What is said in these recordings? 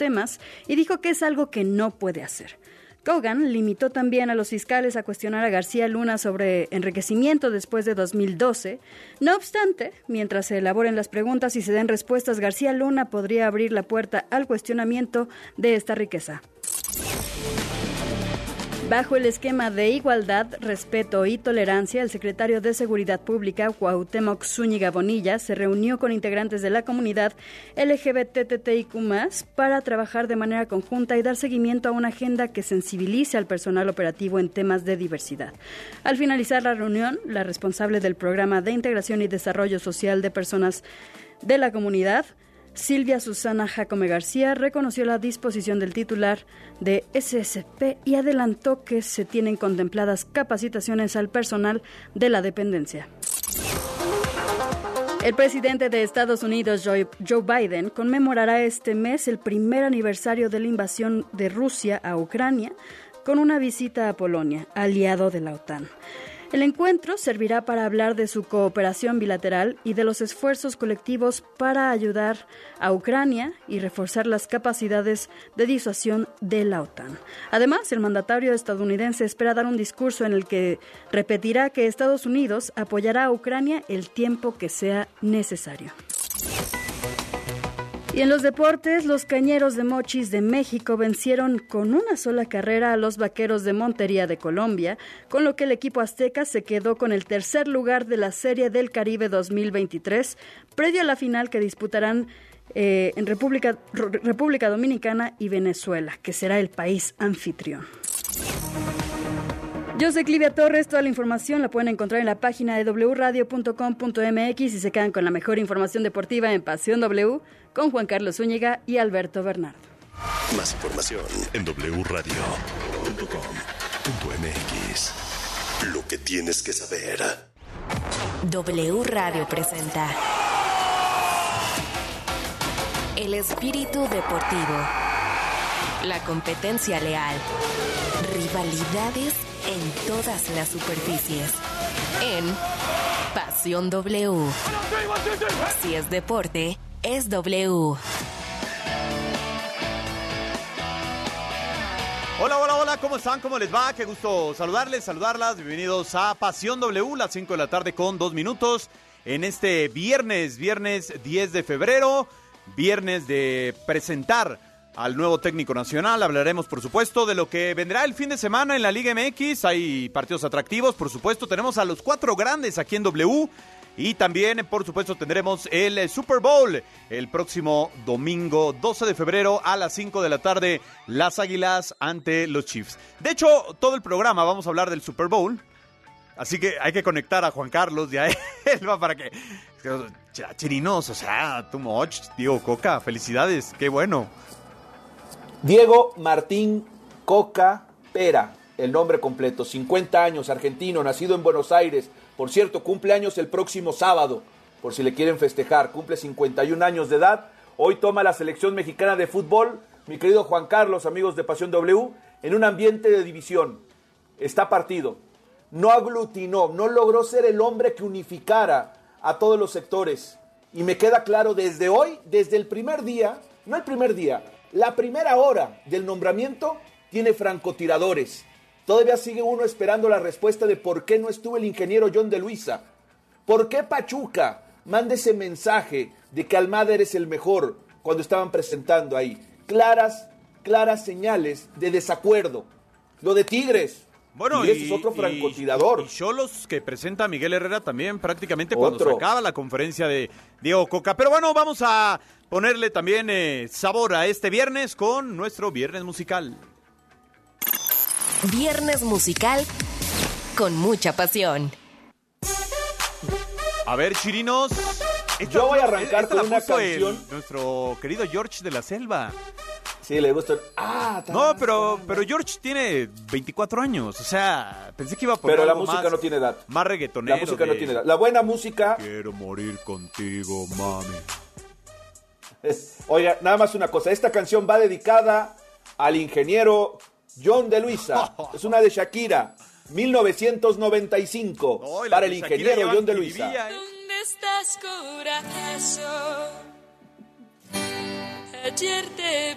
temas y dijo que es algo que no puede hacer. Kogan limitó también a los fiscales a cuestionar a García Luna sobre enriquecimiento después de 2012. No obstante, mientras se elaboren las preguntas y se den respuestas, García Luna podría abrir la puerta al cuestionamiento de esta riqueza. Bajo el esquema de igualdad, respeto y tolerancia, el secretario de Seguridad Pública, Cuauhtémoc Zúñiga Bonilla, se reunió con integrantes de la comunidad LGBTTIQ+, para trabajar de manera conjunta y dar seguimiento a una agenda que sensibilice al personal operativo en temas de diversidad. Al finalizar la reunión, la responsable del Programa de Integración y Desarrollo Social de Personas de la Comunidad, Silvia Susana Jacome García reconoció la disposición del titular de SSP y adelantó que se tienen contempladas capacitaciones al personal de la dependencia. El presidente de Estados Unidos, Joe Biden, conmemorará este mes el primer aniversario de la invasión de Rusia a Ucrania con una visita a Polonia, aliado de la OTAN. El encuentro servirá para hablar de su cooperación bilateral y de los esfuerzos colectivos para ayudar a Ucrania y reforzar las capacidades de disuasión de la OTAN. Además, el mandatario estadounidense espera dar un discurso en el que repetirá que Estados Unidos apoyará a Ucrania el tiempo que sea necesario. Y en los deportes, los Cañeros de Mochis de México vencieron con una sola carrera a los Vaqueros de Montería de Colombia, con lo que el equipo azteca se quedó con el tercer lugar de la Serie del Caribe 2023, previo a la final que disputarán eh, en República, República Dominicana y Venezuela, que será el país anfitrión. Yo soy Clivia Torres, toda la información la pueden encontrar en la página de wradio.com.mx y se quedan con la mejor información deportiva en Pasión W con Juan Carlos Zúñiga y Alberto Bernardo. Más información en wradio.com.mx. Lo que tienes que saber. W Radio presenta El espíritu deportivo. La competencia leal. Rivalidades en todas las superficies. En Pasión W. Si es deporte, es W. Hola, hola, hola, ¿cómo están? ¿Cómo les va? Qué gusto saludarles, saludarlas. Bienvenidos a Pasión W, las 5 de la tarde con 2 minutos. En este viernes, viernes 10 de febrero, viernes de presentar al nuevo técnico nacional. Hablaremos, por supuesto, de lo que vendrá el fin de semana en la Liga MX. Hay partidos atractivos, por supuesto. Tenemos a los cuatro grandes aquí en W. Y también, por supuesto, tendremos el Super Bowl el próximo domingo 12 de febrero a las 5 de la tarde. Las Águilas ante los Chiefs. De hecho, todo el programa vamos a hablar del Super Bowl. Así que hay que conectar a Juan Carlos y a él para que... Chirinos, o sea, too much. Diego Coca, felicidades, qué bueno. Diego Martín Coca Pera, el nombre completo, 50 años, argentino, nacido en Buenos Aires. Por cierto, cumple años el próximo sábado, por si le quieren festejar. Cumple 51 años de edad. Hoy toma la selección mexicana de fútbol, mi querido Juan Carlos, amigos de Pasión W, en un ambiente de división. Está partido. No aglutinó, no logró ser el hombre que unificara a todos los sectores. Y me queda claro desde hoy, desde el primer día, no el primer día, la primera hora del nombramiento tiene francotiradores. Todavía sigue uno esperando la respuesta de por qué no estuvo el ingeniero John de Luisa. ¿Por qué Pachuca manda ese mensaje de que Almada eres el mejor cuando estaban presentando ahí? Claras, claras señales de desacuerdo. Lo de Tigres. Bueno, y, es otro francotirador. Y, los que presenta Miguel Herrera también prácticamente cuando se acaba la conferencia de Diego Coca. Pero bueno, vamos a ponerle también eh, sabor a este viernes con nuestro viernes musical. Viernes musical con mucha pasión. A ver, chirinos. Yo voy a arrancar con una canción. nuestro querido George de la Selva. Sí, le gusta. Ah, no, pero, pero George tiene 24 años. O sea, pensé que iba a poner. Pero la música no tiene edad. Más reggaetonero. La música no tiene edad. La buena música. Quiero morir contigo, mami. Oiga, nada más una cosa. Esta canción va dedicada al ingeniero John de Luisa. Es una de Shakira. 1995 para el ingeniero John de Luisa. ¿eh? ¿Dónde estás, corazón? Ayer te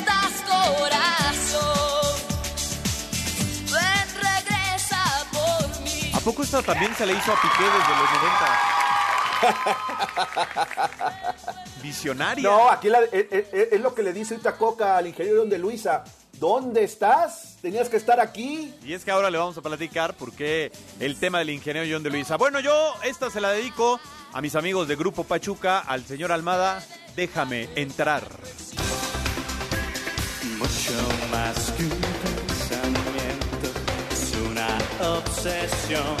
¿A poco esta también se le hizo a Piqué desde los 90? Visionaria. No, aquí la- es, es- es lo que le dice ahorita Coca al ingeniero de Luisa. ¿Dónde estás? Tenías que estar aquí. Y es que ahora le vamos a platicar por qué el tema del ingeniero John de Luisa. Bueno, yo esta se la dedico a mis amigos de Grupo Pachuca, al señor Almada. Déjame entrar. Mucho más que un pensamiento, es una obsesión.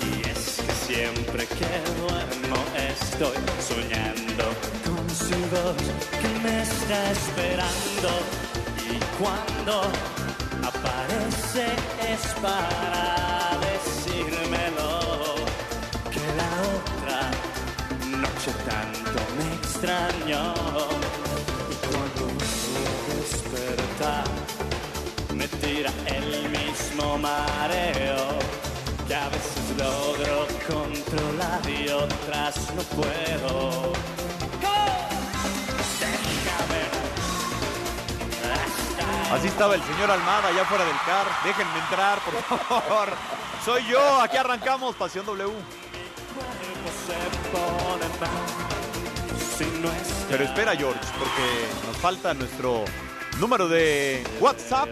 Y es que siempre que duermo estoy soñando con su voz que me está esperando. Y cuando aparece es para decírmelo que la otra noche tanto me extrañó. Mareo que a veces logro controlar y otras no puedo. Así estaba el señor Almada allá fuera del car. Déjenme entrar, por favor. Soy yo. Aquí arrancamos Pasión W. Pero espera, George, porque nos falta nuestro número de WhatsApp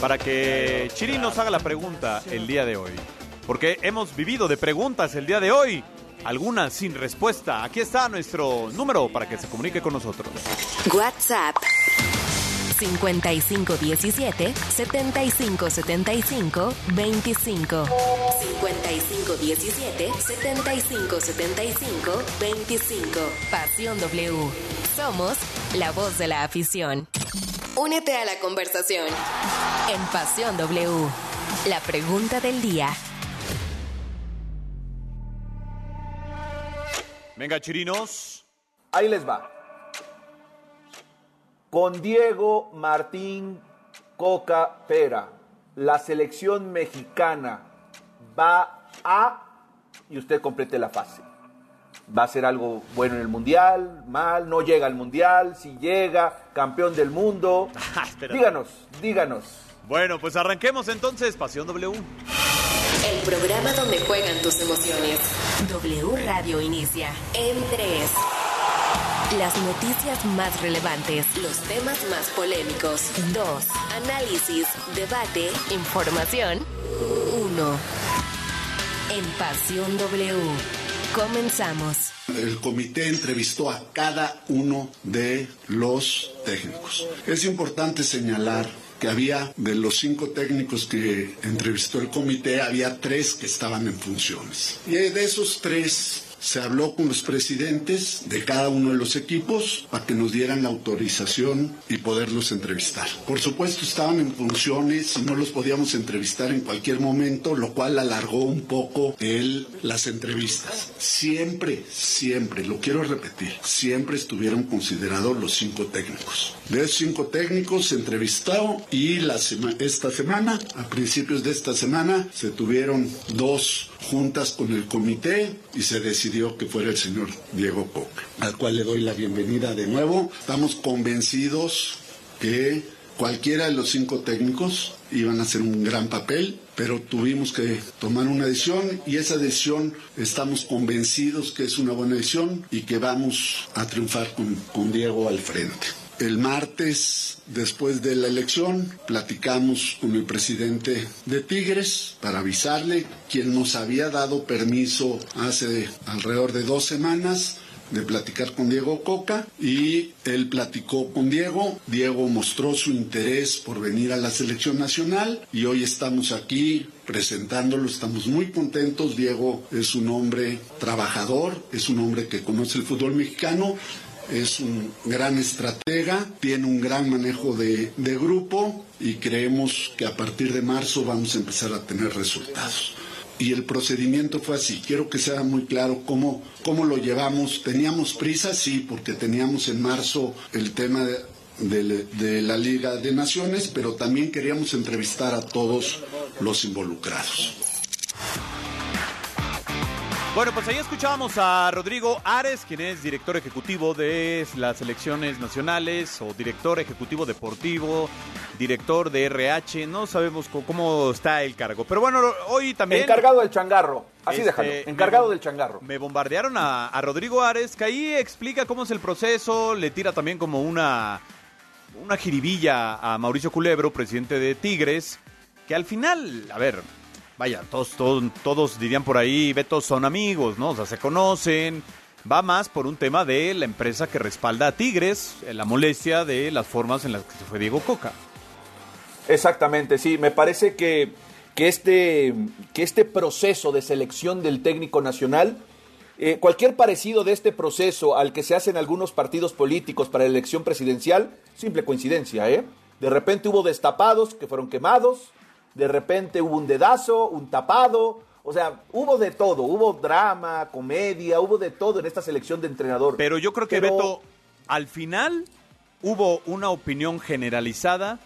para que Chirín nos haga la pregunta el día de hoy. Porque hemos vivido de preguntas el día de hoy, algunas sin respuesta. Aquí está nuestro número para que se comunique con nosotros. WhatsApp 5517 7575 25 5517 7575 25 Pasión W. Somos la voz de la afición. Únete a la conversación en Pasión W. La pregunta del día. Venga, Chirinos. Ahí les va. Con Diego Martín Coca Pera, la selección mexicana va a, y usted complete la fase. Va a ser algo bueno en el mundial, mal, no llega al mundial, si llega, campeón del mundo. Ah, espera. díganos, díganos. Bueno, pues arranquemos entonces Pasión W. El programa donde juegan tus emociones. W Radio inicia en 3. Las noticias más relevantes, los temas más polémicos. 2. Análisis, debate, información. 1. En Pasión W. Comenzamos. El comité entrevistó a cada uno de los técnicos. Es importante señalar que había de los cinco técnicos que entrevistó el comité, había tres que estaban en funciones. Y de esos tres se habló con los presidentes de cada uno de los equipos para que nos dieran la autorización y poderlos entrevistar. Por supuesto estaban en funciones y no los podíamos entrevistar en cualquier momento, lo cual alargó un poco el, las entrevistas. Siempre, siempre, lo quiero repetir, siempre estuvieron considerados los cinco técnicos. De esos cinco técnicos se entrevistó y esta semana, a principios de esta semana, se tuvieron dos juntas con el comité y se decidió que fuera el señor Diego Coca, al cual le doy la bienvenida de nuevo. Estamos convencidos que cualquiera de los cinco técnicos iban a hacer un gran papel, pero tuvimos que tomar una decisión y esa decisión estamos convencidos que es una buena decisión y que vamos a triunfar con, con Diego al frente. El martes, después de la elección, platicamos con el presidente de Tigres para avisarle, quien nos había dado permiso hace alrededor de dos semanas de platicar con Diego Coca y él platicó con Diego. Diego mostró su interés por venir a la selección nacional y hoy estamos aquí presentándolo, estamos muy contentos. Diego es un hombre trabajador, es un hombre que conoce el fútbol mexicano. Es un gran estratega, tiene un gran manejo de, grupo y creemos que a partir de marzo vamos a empezar a tener resultados y el procedimiento fue así. Quiero que sea muy claro cómo, cómo lo llevamos. Teníamos prisa, sí, porque teníamos en marzo el tema de la Liga de Naciones, pero también queríamos entrevistar a todos los involucrados. Bueno, pues ahí escuchábamos a Rodrigo Ares, quien es director ejecutivo de las selecciones nacionales o director ejecutivo deportivo, director de RH, no sabemos cómo está el cargo. Pero bueno, hoy también... Encargado del changarro. Así Este, déjalo. Encargado me- del changarro. Me bombardearon a, a Rodrigo Ares, que ahí explica cómo es el proceso, le tira también como una, una jiribilla a Mauricio Culebro, presidente de Tigres, que al final, a ver, vaya, todos, todos, todos dirían por ahí, Beto, son amigos, ¿no? O sea, se conocen. Va más por un tema de la empresa que respalda a Tigres, eh, la molestia de las formas en las que se fue Diego Coca. Exactamente, sí. Me parece que, que, este, que este proceso de selección del técnico nacional, eh, cualquier parecido de este proceso al que se hace en algunos partidos políticos para la elección presidencial, simple coincidencia, ¿eh? De repente hubo destapados que fueron quemados, de repente hubo un dedazo, un tapado, o sea, hubo de todo, hubo drama, comedia, hubo de todo en esta selección de entrenador. Pero yo creo que Pero- Beto, al final hubo una opinión generalizada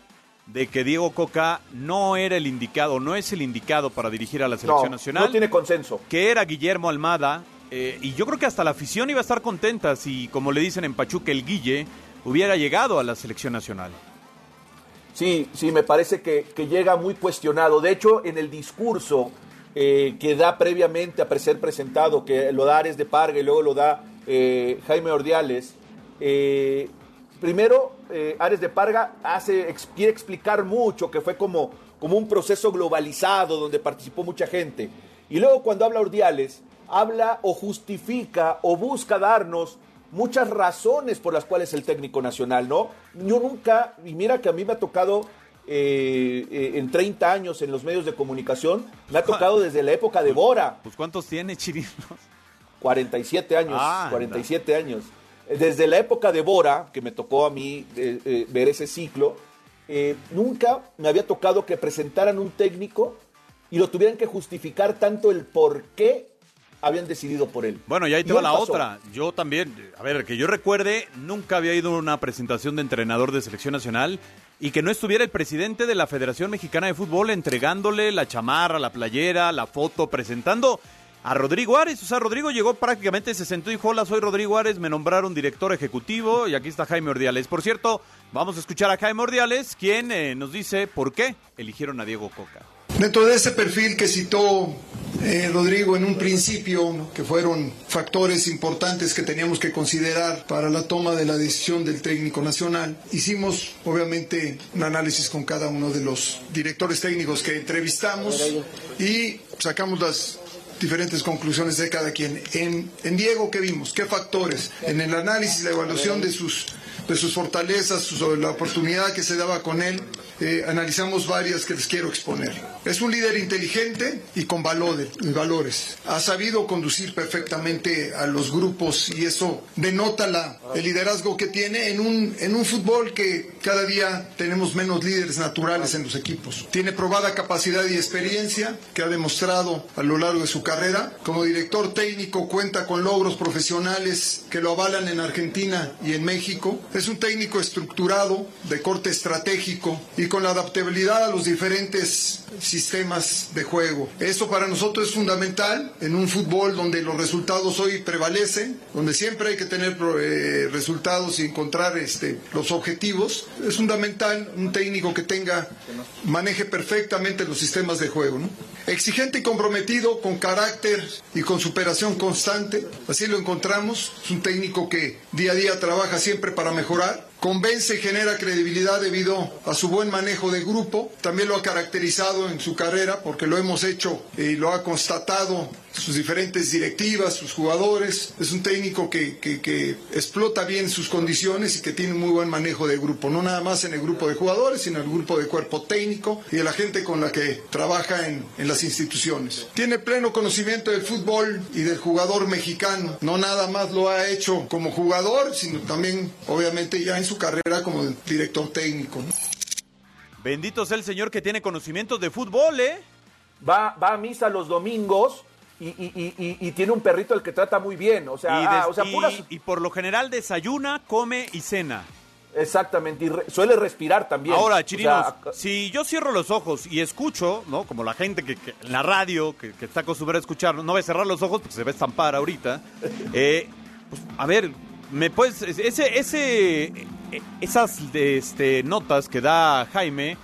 de que Diego Coca no era el indicado, no es el indicado para dirigir a la selección no, nacional, no tiene consenso. que era Guillermo Almada, eh, y yo creo que hasta la afición iba a estar contenta si, como le dicen en Pachuca, el Guille hubiera llegado a la selección nacional. Sí, sí, me parece que, que llega muy cuestionado. De hecho, en el discurso eh, que da previamente a ser presentado, que lo da Ares de Parga y luego lo da eh, Jaime Ordiales, eh, primero Ares de Parga hace, quiere explicar mucho que fue como, como un proceso globalizado donde participó mucha gente. Y luego cuando habla Ordiales, habla o justifica o busca darnos muchas razones por las cuales el técnico nacional, ¿no? Yo nunca, y mira que a mí me ha tocado eh, eh, en 30 años en los medios de comunicación, me ha tocado desde la época de Bora, Pues ¿cuántos tiene Chirinos? 47 años, Ah, 47 años. Eh, Desde la época de Bora, que me tocó a mí eh, ver ese ciclo, nunca me había tocado que presentaran un técnico y lo tuvieran que justificar tanto el por qué habían decidido por él. Bueno, y ahí te va la pasó. otra. Yo también, a ver, que yo recuerde, nunca había ido a una presentación de entrenador de selección nacional y que no estuviera el presidente de la Federación Mexicana de Fútbol entregándole la chamarra, la playera, la foto, presentando a Rodrigo Ares. O sea, Rodrigo llegó prácticamente, se sentó y dijo, hola, soy Rodrigo Ares, me nombraron director ejecutivo y aquí está Jaime Ordiales. Por cierto, vamos a escuchar a Jaime Ordiales, quien eh, nos dice por qué eligieron a Diego Coca. Dentro de ese perfil que citó eh, Rodrigo en un principio, que fueron factores importantes que teníamos que considerar para la toma de la decisión del técnico nacional, hicimos obviamente un análisis con cada uno de los directores técnicos que entrevistamos y sacamos las diferentes conclusiones de cada quien. En, en Diego, ¿qué vimos? ¿Qué factores? En el análisis, la evaluación de sus, de sus fortalezas, su- la oportunidad que se daba con él, eh, analizamos varias que les quiero exponer. Es un líder inteligente y con valores, valores. Ha sabido conducir perfectamente a los grupos y eso denota la, el liderazgo que tiene en un, en un fútbol que cada día tenemos menos líderes naturales en los equipos. Tiene probada capacidad y experiencia que ha demostrado a lo largo de su carrera. Como director técnico cuenta con logros profesionales que lo avalan en Argentina y en México. Es un técnico estructurado, de corte estratégico y con la adaptabilidad a los diferentes sistemas de juego. Eso para nosotros es fundamental en un fútbol donde los resultados hoy prevalecen, donde siempre hay que tener eh, resultados y encontrar este, los objetivos. Es fundamental un técnico que tenga, maneje perfectamente los sistemas de juego. Exigente y comprometido, con carácter y con superación constante. Así lo encontramos. Es un técnico que día a día trabaja siempre para mejorar. Convence y genera credibilidad debido a su buen manejo de grupo. También lo ha caracterizado en su carrera porque lo hemos hecho y lo ha constatado sus diferentes directivas, sus jugadores. Es un técnico que, que, que explota bien sus condiciones y que tiene muy buen manejo de grupo. No nada más en el grupo de jugadores, sino en el grupo de cuerpo técnico y de la gente con la que trabaja en, en las instituciones. Tiene pleno conocimiento del fútbol y del jugador mexicano. No nada más lo ha hecho como jugador, sino también, obviamente, ya en su carrera como director técnico. ¿no? Bendito sea el señor que tiene conocimientos de fútbol, ¿eh? Va, va a misa los domingos y, y- y- y- tiene un perrito al que trata muy bien. O sea, y, ah, des- o sea y- puras- y por lo general desayuna, come y cena. Exactamente, y re- suele respirar también. Ahora, O sea, chirinos, si yo cierro los ojos y escucho, ¿no? Como la gente que, que en la radio, que, que está acostumbrada a escuchar, no voy a cerrar los ojos porque se va a estampar ahorita. Eh, pues, a ver, me puedes. Ese, ese, eh, esas este, notas que da Jaime,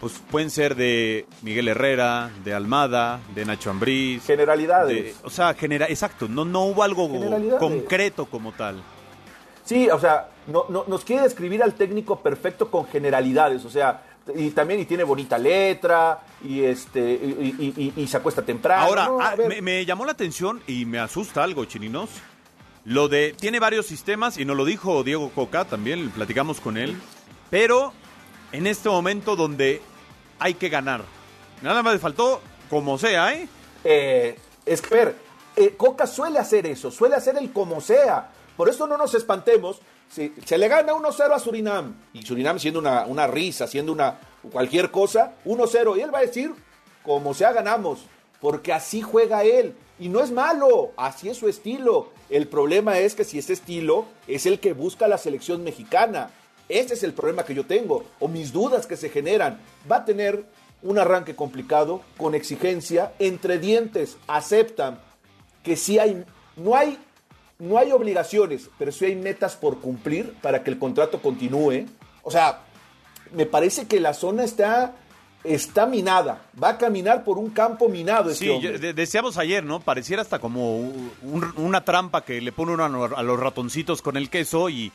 pues pueden ser de Miguel Herrera, de Almada, de Nacho Ambriz. Generalidades. de- o sea, genera, exacto, no, no hubo algo concreto como tal. Sí, o sea, no, no- nos quiere describir al técnico perfecto con generalidades, o sea, y también y tiene bonita letra, y este, y, y- y- y se acuesta temprano. Ahora, No, a ah, me, me llamó la atención y me asusta algo, chininos. Lo de, tiene varios sistemas y nos lo dijo Diego Coca también, platicamos con él. Pero en este momento donde hay que ganar. Nada más le faltó como sea, ¿eh? eh, es que, eh, Coca suele hacer eso, suele hacer el como sea. Por eso no nos espantemos. Si se le gana 1-0 a Surinam, y Surinam siendo una, una risa, siendo una cualquier cosa, 1-0, y él va a decir, como sea ganamos, porque así juega él. Y no es malo, así es su estilo. El problema es que si ese estilo es el que busca la selección mexicana, ese es el problema que yo tengo, o mis dudas que se generan. Va a tener un arranque complicado, con exigencia, entre dientes, aceptan que sí hay, no hay, no hay obligaciones, pero sí hay metas por cumplir para que el contrato continúe. O sea, me parece que la zona está, está minada, va a caminar por un campo minado este Sí, hombre. yo- de- decíamos ayer, ¿no? Pareciera hasta como un- una trampa que le pone uno a los ratoncitos con el queso y,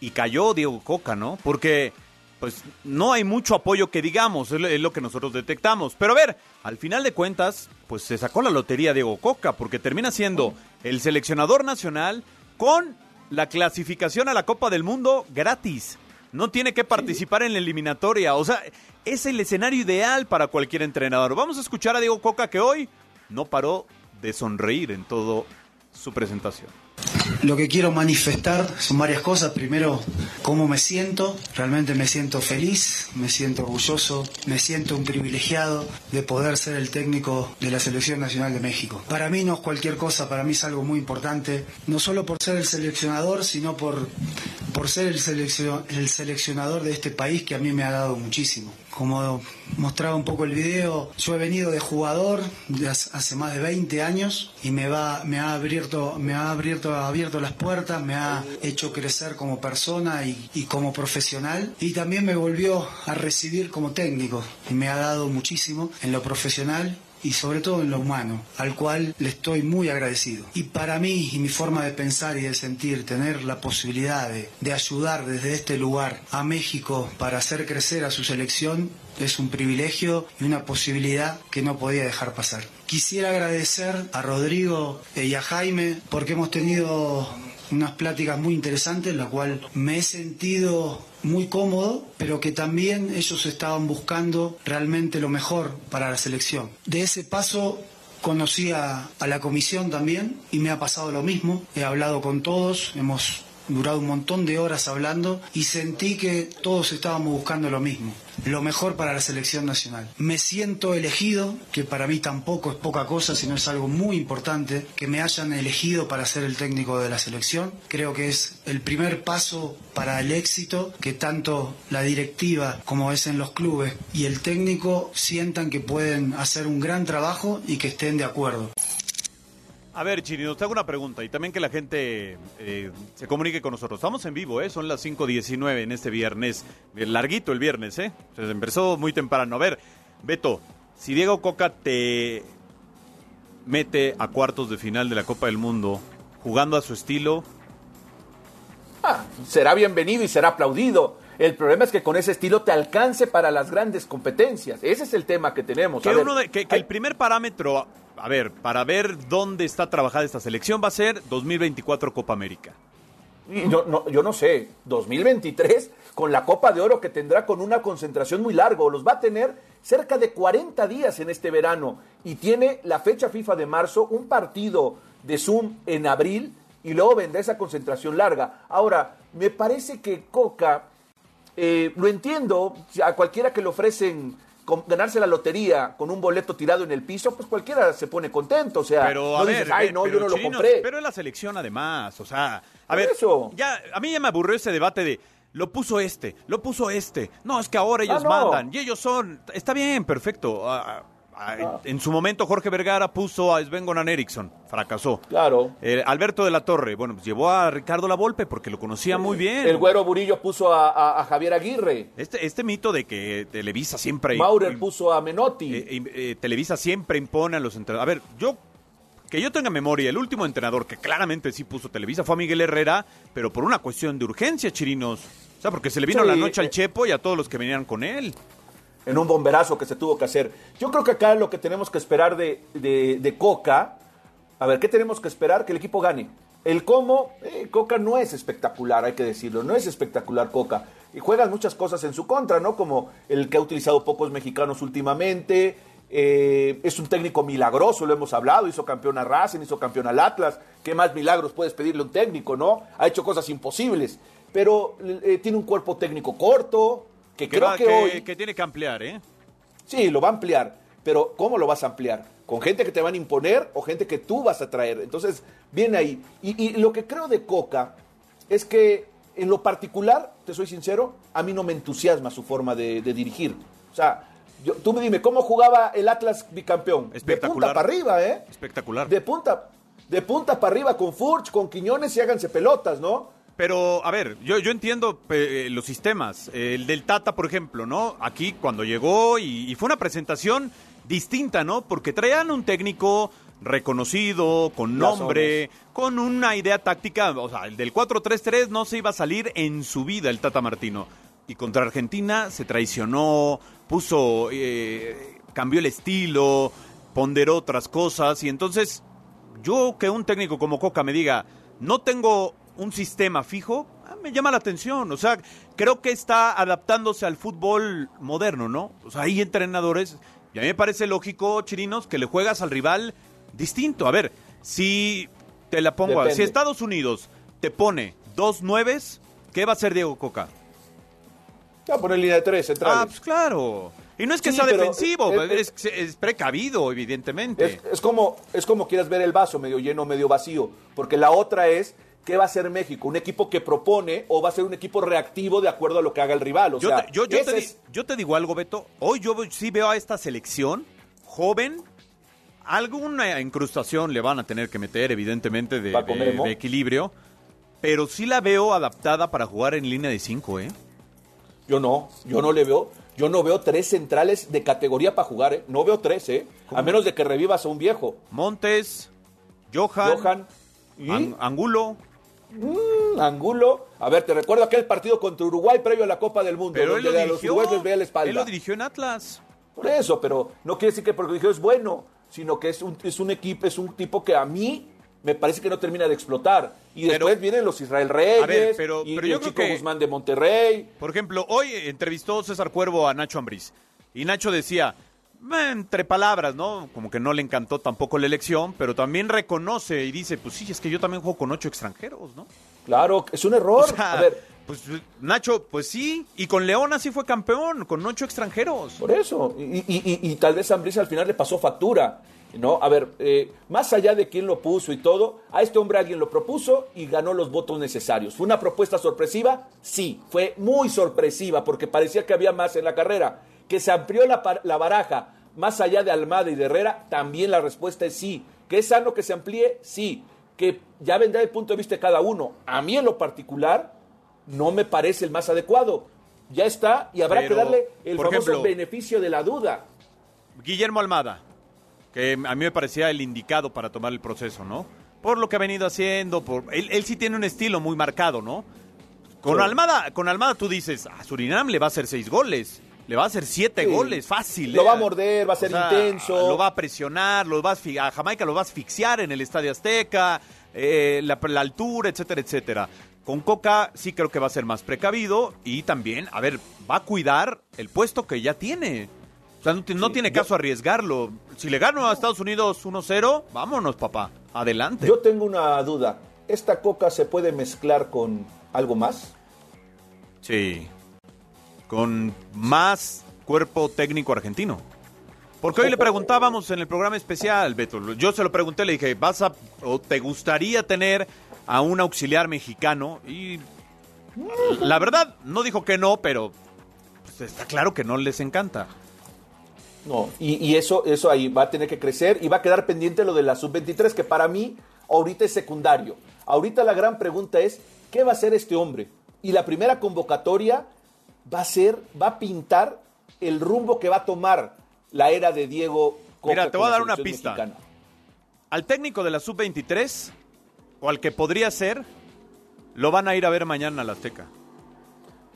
y cayó Diego Coca, ¿no? Porque pues no hay mucho apoyo que digamos, es lo, que nosotros detectamos. Pero a ver, al final de cuentas, pues se sacó la lotería Diego Coca porque termina siendo el seleccionador nacional con la clasificación a la Copa del Mundo gratis. No tiene que participar en la eliminatoria. O sea, es el escenario ideal para cualquier entrenador. Vamos a escuchar a Diego Coca que hoy no paró de sonreír en todo su presentación. Lo que quiero manifestar son varias cosas. Primero, cómo me siento. Realmente me siento feliz, me siento orgulloso, me siento un privilegiado de poder ser el técnico de la Selección Nacional de México. Para mí no es cualquier cosa, para mí es algo muy importante, no solo por ser el seleccionador, sino por, por ser el, seleccio- el seleccionador de este país que a mí me ha dado muchísimo. Como mostraba un poco el video, yo he venido de jugador de hace más de 20 años y me va me ha abierto me ha abierto abierto las puertas, me ha hecho crecer como persona y, y como profesional y también me volvió a recibir como técnico y me ha dado muchísimo en lo profesional y sobre todo en lo humano, al cual le estoy muy agradecido. Y para mí y mi forma de pensar y de sentir, tener la posibilidad de, de ayudar desde este lugar a México para hacer crecer a su selección es un privilegio y una posibilidad que no podía dejar pasar. Quisiera agradecer a Rodrigo y a Jaime porque hemos tenido unas pláticas muy interesantes en la cual me he sentido muy cómodo, pero que también ellos estaban buscando realmente lo mejor para la selección. De ese paso conocí a, a la comisión también y me ha pasado lo mismo. He hablado con todos, hemos durado un montón de horas hablando y sentí que todos estábamos buscando lo mismo, lo mejor para la selección nacional. Me siento elegido, que para mí tampoco es poca cosa, sino es algo muy importante, que me hayan elegido para ser el técnico de la selección. Creo que es el primer paso para el éxito, que tanto la directiva como es en los clubes y el técnico sientan que pueden hacer un gran trabajo y que estén de acuerdo. A ver, Chirino, te hago una pregunta y también que la gente eh, se comunique con nosotros. Estamos en vivo, ¿eh? Son las 5.19 en este viernes. Bien larguito el viernes, ¿eh? Se empezó muy temprano. A ver, Beto, si Diego Coca te mete a cuartos de final de la Copa del Mundo jugando a su estilo, Ah, será bienvenido y será aplaudido. El problema es que con ese estilo te alcance para las grandes competencias. Ese es el tema que tenemos. que, A ver, uno de- que- que el primer parámetro, a ver, para ver dónde está trabajada esta selección va a ser 2024 Copa América. Yo no, yo no sé, 2023, con la Copa de Oro que tendrá con una concentración muy larga, los va a tener cerca de 40 días en este verano y tiene la fecha FIFA de marzo, un partido de Zoom en abril y luego vendrá esa concentración larga. Ahora, me parece que Coca, eh, lo entiendo, a cualquiera que le ofrecen con- ganarse la lotería con un boleto tirado en el piso, pues cualquiera se pone contento, o sea, Pero a no ver, dices, ay, eh, no, pero, yo no lo compré. Pero es la selección además, o sea, a ver, eso. ya a mí ya me aburrió ese debate de lo puso este, lo puso este. No, es que ahora ellos Ah, no. mandan y ellos son. Está bien, perfecto. Ah, ah, En su momento Jorge Vergara puso a Sven Goran Eriksson, fracasó. Claro. Eh, Alberto de la Torre, bueno, pues llevó a Ricardo Lavolpe porque lo conocía muy bien. El güero Burillo puso a, a- a Javier Aguirre. Este, este mito de que Televisa siempre... Maurer puso a Menotti. eh, eh, eh, Televisa siempre impone a los entrenadores. A ver, yo... Que yo tenga memoria, el último entrenador que claramente sí puso Televisa fue a Miguel Herrera, pero por una cuestión de urgencia, chirinos. O sea, porque se le vino Sí, la noche al eh. Chepo y a todos los que venían con él. En un bomberazo que se tuvo que hacer. Yo creo que acá lo que tenemos que esperar de, de- Coca, a ver, ¿qué tenemos que esperar? Que el equipo gane. El cómo, eh, Coca no es espectacular, hay que decirlo, no es espectacular Coca. Y juegan muchas cosas en su contra, ¿no? Como el que ha utilizado pocos mexicanos últimamente. eh, es un técnico milagroso, lo hemos hablado, hizo campeón a Racing, hizo campeón al Atlas. ¿Qué más milagros puedes pedirle a un técnico, no? Ha hecho cosas imposibles, pero eh, tiene un cuerpo técnico corto, que Que, creo va- que, que- hoy... que tiene que ampliar, ¿eh? Sí, lo va a ampliar, pero ¿cómo lo vas a ampliar? ¿Con gente que te van a imponer o gente que tú vas a traer? Entonces, viene ahí. Y, y lo que creo de Coca es que, en lo particular, te soy sincero, a mí no me entusiasma su forma de, de dirigir. O sea, yo- tú me dime, ¿cómo jugaba el Atlas bicampeón? De Espectacular. punta para arriba, ¿eh? Espectacular. De punta, de punta para arriba con Furch, con Quiñones y háganse pelotas, ¿no? Pero, a ver, yo, yo entiendo eh, los sistemas. El del Tata, por ejemplo, ¿no? Aquí cuando llegó y, y fue una presentación distinta, ¿no? Porque traían un técnico reconocido, con nombre, con una idea táctica. O sea, el del 4-3-3 no se iba a salir en su vida el Tata Martino. Y contra Argentina se traicionó, puso, eh, cambió el estilo, ponderó otras cosas. Y entonces, yo que un técnico como Coca me diga, no tengo un sistema fijo, ah, me llama la atención. O sea, creo que está adaptándose al fútbol moderno, ¿no? O sea, hay entrenadores, y a mí me parece lógico, Chirinos, que le juegas al rival distinto. A ver, si te la pongo, a- si Estados Unidos te pone dos nueves, ¿qué va a hacer Diego Coca? Va a poner línea de tres Ah, centrales. pues claro. Y no es que Sí, sea defensivo, eh, es, es precavido, evidentemente. Es, es como, es como quieras ver el vaso, medio lleno, medio vacío. Porque la otra es, ¿qué va a ser México? ¿Un equipo que propone o va a ser un equipo reactivo de acuerdo a lo que haga el rival? O Yo, sea, te, yo, te di- es- yo te digo algo, Beto. Hoy yo sí veo a esta selección joven. Alguna incrustación le van a tener que meter, evidentemente, de, equilibrio. Pero sí la veo adaptada para jugar en línea de 5, ¿eh? yo no, yo no le veo. Yo no veo tres centrales de categoría para jugar, ¿eh? No veo tres, ¿eh? A menos de que revivas a un viejo. Montes, Johan, Johan y An- Angulo. Mm, Angulo. A ver, te recuerdo aquel partido contra Uruguay previo a la Copa del Mundo, Pero él donde lo a los dirigió. uruguayos les veía la espalda. Él lo dirigió en Atlas. Por eso, pero no quiere decir que porque dirigió es bueno, sino que es un, es un equipo, es un tipo que a mí me parece que no termina de explotar. Y Pero- después vienen los Israel Reyes, A ver, pero- y, pero y yo el creo Chico que- Guzmán de Monterrey. Por ejemplo, hoy entrevistó César Cuervo a Nacho Ambriz. Y Nacho decía, "Eh, entre palabras, ¿no? Como que no le encantó tampoco la elección, pero también reconoce y dice, pues sí, es que yo también juego con ocho extranjeros, ¿no? Claro, es un error. O sea, a ver, pues Nacho, pues sí, y con León así fue campeón, con ocho extranjeros. por eso. Y, y- y- y tal vez Ambriz al final le pasó factura. ¿no? A ver, eh, más allá de quién lo puso y todo, a este hombre alguien lo propuso y ganó los votos necesarios. ¿Fue una propuesta sorpresiva? Sí, fue muy sorpresiva porque parecía que había más en la carrera. Que se amplió la, la baraja más allá de Almada y de Herrera, también la respuesta es sí. ¿Que es sano que se amplíe? Sí. Que ya vendrá el punto de vista de cada uno. A mí en lo particular no me parece el más adecuado. Ya está y habrá Pero, que darle el famoso ejemplo, beneficio de la duda. Guillermo Almada, que a mí me parecía el indicado para tomar el proceso, ¿no? Por lo que ha venido haciendo, por él, él sí tiene un estilo muy marcado, ¿no? Con Sí. Almada, con Almada tú dices, a Surinam le va a hacer seis goles, le va a hacer siete Sí. goles, fácil. Lo ¿eh? va a morder, va a ser sea, intenso. Lo va a presionar, lo va a, a Jamaica lo va a asfixiar en el Estadio Azteca, eh, la, la altura, etcétera, etcétera. Con Coca sí creo que va a ser más precavido y también, a ver, va a cuidar el puesto que ya tiene. O sea, no, ti- no Sí, tiene yo- caso arriesgarlo. Si le gano a Estados Unidos 1-0, vámonos, papá. Adelante. Yo tengo una duda. ¿Esta coca se puede mezclar con algo más? Sí. Con más cuerpo técnico argentino. Porque hoy le preguntábamos en el programa especial, Beto. Yo se lo pregunté, le dije, ¿vas a o te gustaría tener a un auxiliar mexicano? Y La verdad, no dijo que no, pero pues, está claro que no les encanta. No, y, y eso, eso ahí va a tener que crecer y va a quedar pendiente lo de la sub-23, que para mí ahorita es secundario. Ahorita la gran pregunta es, ¿qué va a hacer este hombre? Y la primera convocatoria va a ser, va a pintar el rumbo que va a tomar la era de Diego Coca Mira, te voy a dar una pista. mexicana. Al técnico de la sub-23, o al que podría ser, lo van a ir a ver mañana a la Azteca.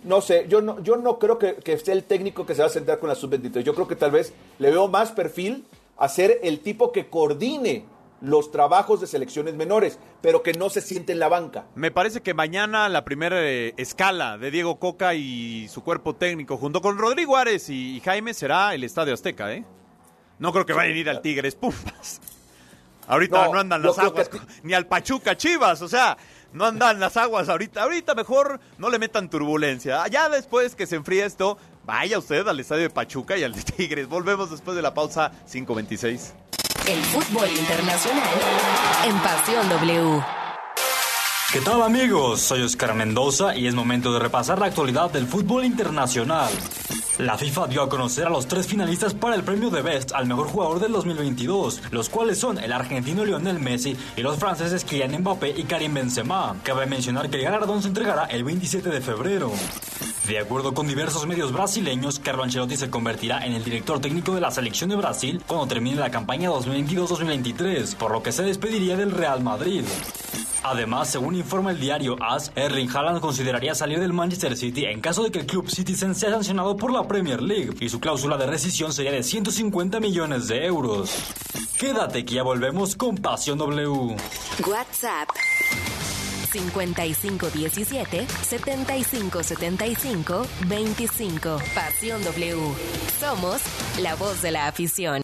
No sé, yo no, yo no creo que, que sea el técnico que se va a sentar con la sub-23. Yo creo que tal vez le veo más perfil a ser el tipo que coordine los trabajos de selecciones menores, pero que no se siente en la banca. Me parece que mañana la primera eh, escala de Diego Coca y su cuerpo técnico, junto con Rodrigo Ares y, y Jaime, será el Estadio Azteca, ¿eh? No creo que vayan a ir al Tigres Pumas. Ahorita no, No, andan las aguas, que- ni al Pachuca Chivas, o sea, no andan las aguas ahorita. Ahorita mejor no le metan turbulencia. Ya después que se enfríe esto, vaya usted al Estadio de Pachuca y al de Tigres. Volvemos después de la pausa 526. El fútbol internacional en Pasión W. ¿Qué tal amigos? Soy Oscar Mendoza y es momento de repasar la actualidad del fútbol internacional. La FIFA dio a conocer a los tres finalistas para el premio de Best al mejor jugador del 2022, los cuales son el argentino Lionel Messi y los franceses Kylian Mbappé y Karim Benzema. Cabe mencionar que el galardón se entregará el 27 de febrero. De acuerdo con diversos medios brasileños, Carlo Ancelotti se convertirá en el director técnico de la selección de Brasil cuando termine la campaña 2022-2023, por lo que se despediría del Real Madrid. Además, según informa el diario AS, Erling Haaland consideraría salir del Manchester City en caso de que el club Citizen sea sancionado por la Premier League y su cláusula de rescisión sería de 150 millones de euros. Quédate que ya volvemos con Pasión W. WhatsApp 5517 7575 25. Pasión W. Somos la voz de la afición.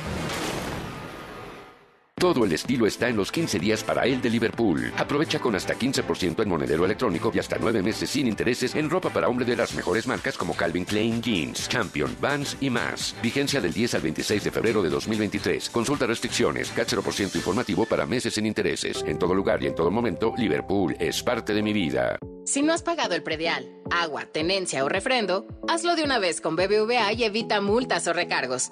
Todo el estilo está en los 15 días para él de Liverpool. Aprovecha con hasta 15% en monedero electrónico y hasta 9 meses sin intereses en ropa para hombre de las mejores marcas como Calvin Klein Jeans, Champion, Vans y más. Vigencia del 10 al 26 de febrero de 2023. Consulta restricciones. CAT 0% informativo para meses sin intereses. En todo lugar y en todo momento, Liverpool es parte de mi vida. Si no has pagado el predial, agua, tenencia o refrendo, hazlo de una vez con BBVA y evita multas o recargos.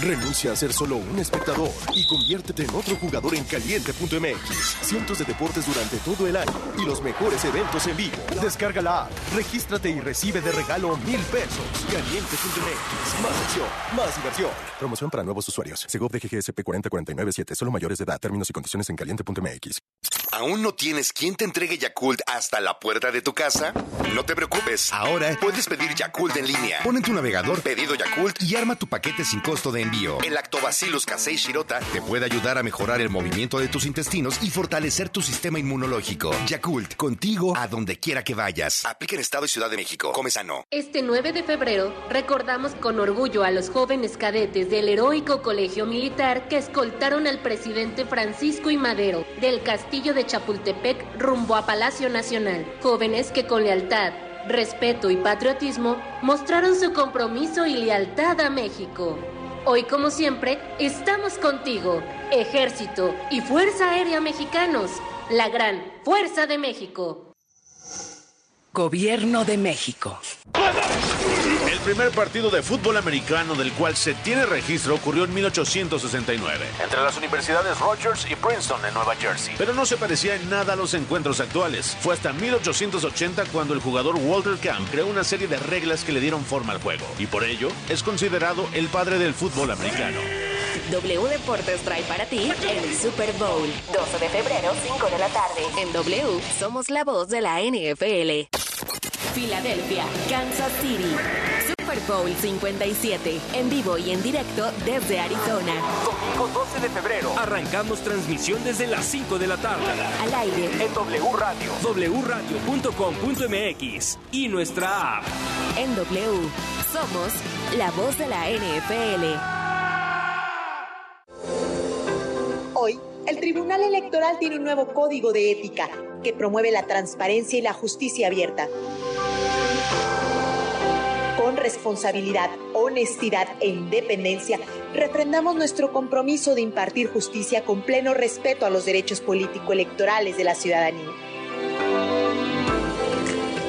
Renuncia a ser solo un espectador y conviértete en otro jugador en caliente.mx. Cientos de deportes durante todo el año y los mejores eventos en vivo. Descarga la app, regístrate y recibe de regalo mil pesos. Caliente.mx. Más acción, más diversión. Promoción para nuevos usuarios. Segov de GGSP 40497. Solo mayores de edad. Términos y condiciones en caliente.mx. ¿Aún no tienes quien te entregue Yakult hasta la puerta de tu casa? No te preocupes. Ahora puedes pedir Yakult en línea. Pon en tu navegador pedido Yakult y arma tu paquete sin costo de envío. El Lactobacillus casei shirota te puede ayudar a mejorar el movimiento de tus intestinos y fortalecer tu sistema inmunológico. Yakult, contigo a donde quiera que vayas. Aplica en Estado y Ciudad de México. Come sano. Este 9 de febrero recordamos con orgullo a los jóvenes cadetes del heroico colegio militar que escoltaron al presidente Francisco I. Madero del castillo de Chapultepec rumbo a Palacio Nacional. Jóvenes que con lealtad, respeto y patriotismo mostraron su compromiso y lealtad a México. Hoy, como siempre, estamos contigo, Ejército y Fuerza Aérea Mexicanos, la gran Fuerza de México. Gobierno de México. El primer partido de fútbol americano del cual se tiene registro ocurrió en 1869, entre las universidades Rogers y Princeton en Nueva Jersey. Pero no se parecía en nada a los encuentros actuales. Fue hasta 1880 cuando el jugador Walter Camp creó una serie de reglas que le dieron forma al juego, y por ello es considerado el padre del fútbol americano. W Deportes trae para ti el Super Bowl. 12 de febrero, 5 de la tarde. En W somos la voz de la NFL. Filadelfia, Kansas City. Bowl 57, en vivo y en directo desde Arizona. Domingo 12 de febrero. Arrancamos transmisión desde las 5 de la tarde. Al aire. En W Radio. wradio.com.mx y nuestra app. En W, somos la voz de la NFL. Hoy, el Tribunal Electoral tiene un nuevo código de ética que promueve la transparencia y la justicia abierta. Responsabilidad, honestidad e independencia, refrendamos nuestro compromiso de impartir justicia con pleno respeto a los derechos político-electorales de la ciudadanía.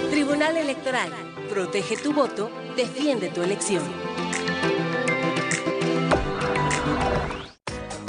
Tribunal Electoral. Protege tu voto, defiende tu elección.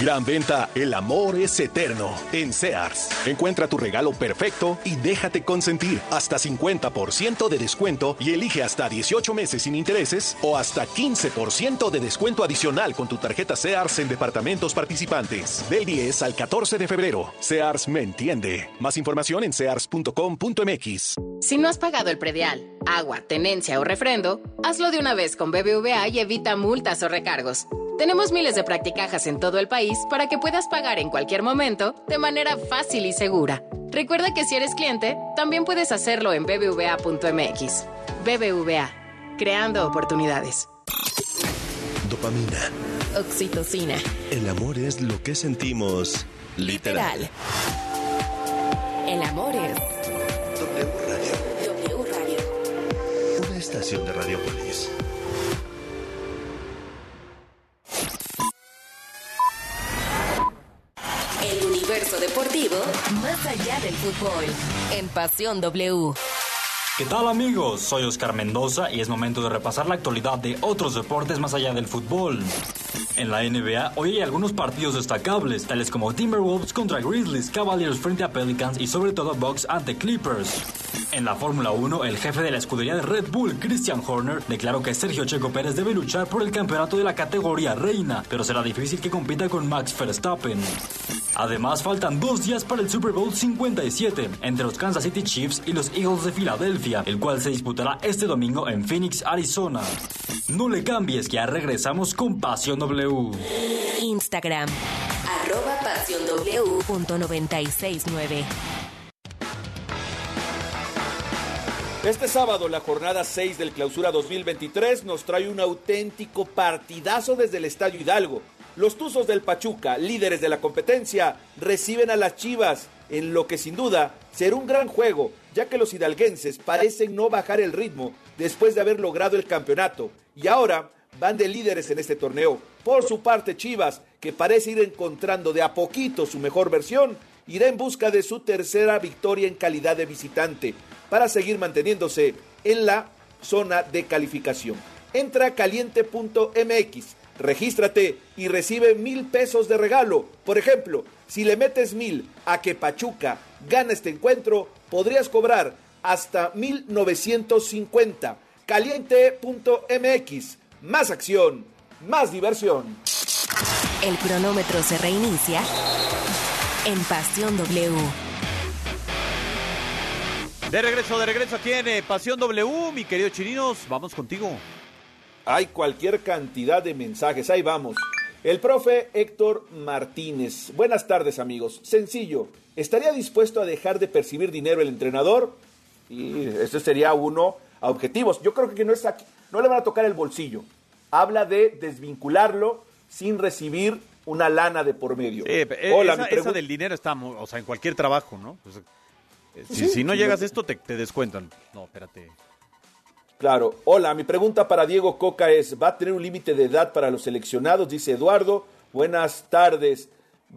Gran venta, el amor es eterno en Sears. Encuentra tu regalo perfecto y déjate consentir. Hasta 50% de descuento y elige hasta 18 meses sin intereses o hasta 15% de descuento adicional con tu tarjeta Sears en departamentos participantes. Del 10 al 14 de febrero. Sears me entiende. Más información en sears.com.mx. Si no has pagado el predial, agua, tenencia o refrendo, hazlo de una vez con BBVA y evita multas o recargos. Tenemos miles de practicajas en todo el país para que puedas pagar en cualquier momento de manera fácil y segura. Recuerda que si eres cliente, también puedes hacerlo en bbva.mx. BBVA, creando oportunidades. Dopamina. Oxitocina. El amor es lo que sentimos literal. El amor es W Radio. W Radio. Una estación de Radiopolis. Más allá del fútbol. En Pasión W. ¿Qué tal amigos? Soy Oscar Mendoza y es momento de repasar la actualidad de otros deportes más allá del fútbol. En la NBA hoy hay algunos partidos destacables, tales como Timberwolves contra Grizzlies, Cavaliers frente a Pelicans y sobre todo Bucks ante Clippers. En la Fórmula 1, el jefe de la escudería de Red Bull, Christian Horner, declaró que Sergio Checo Pérez debe luchar por el campeonato de la categoría reina, pero será difícil que compita con Max Verstappen. Además, faltan dos días para el Super Bowl 57 entre los Kansas City Chiefs y los Eagles de Filadelfia, el cual se disputará este domingo en Phoenix, Arizona. No le cambies, ya regresamos con Pasión W. Instagram. Arroba Pasión W punto 969. Este sábado, la jornada 6 del Clausura 2023 nos trae un auténtico partidazo desde el Estadio Hidalgo. Los Tuzos del Pachuca, líderes de la competencia, reciben a las Chivas, en lo que sin duda será un gran juego, ya que los hidalguenses parecen no bajar el ritmo después de haber logrado el campeonato y ahora van de líderes en este torneo. Por su parte, Chivas, que parece ir encontrando de a poquito su mejor versión, irá en busca de su tercera victoria en calidad de visitante para seguir manteniéndose en la zona de calificación. Entra a caliente.mx, regístrate y recibe mil pesos de regalo. Por ejemplo, si le metes mil a que Pachuca gana este encuentro, podrías cobrar hasta 1950. Caliente.mx, más acción, más diversión. El cronómetro se reinicia en Pasión W. De regreso, de regreso aquí en eh, Pasión W, mi querido Chirinos, vamos contigo. Hay cualquier cantidad de mensajes, ahí vamos. El profe Héctor Martínez. Buenas tardes amigos. Sencillo, ¿estaría dispuesto a dejar de percibir dinero el entrenador? Y este sería uno a objetivos. Yo creo que no, es aquí, no le van a tocar el bolsillo. Habla de desvincularlo sin recibir una lana de por medio. Eh, eh, Hola, esa, del dinero está, o sea, en cualquier trabajo, ¿no? Pues, eh, si, Sí, si no sí, llegas a esto, te, te descuentan. No, espérate. Claro. Hola, mi pregunta para Diego Coca es, ¿va a tener un límite de edad para los seleccionados? Dice Eduardo. Buenas tardes.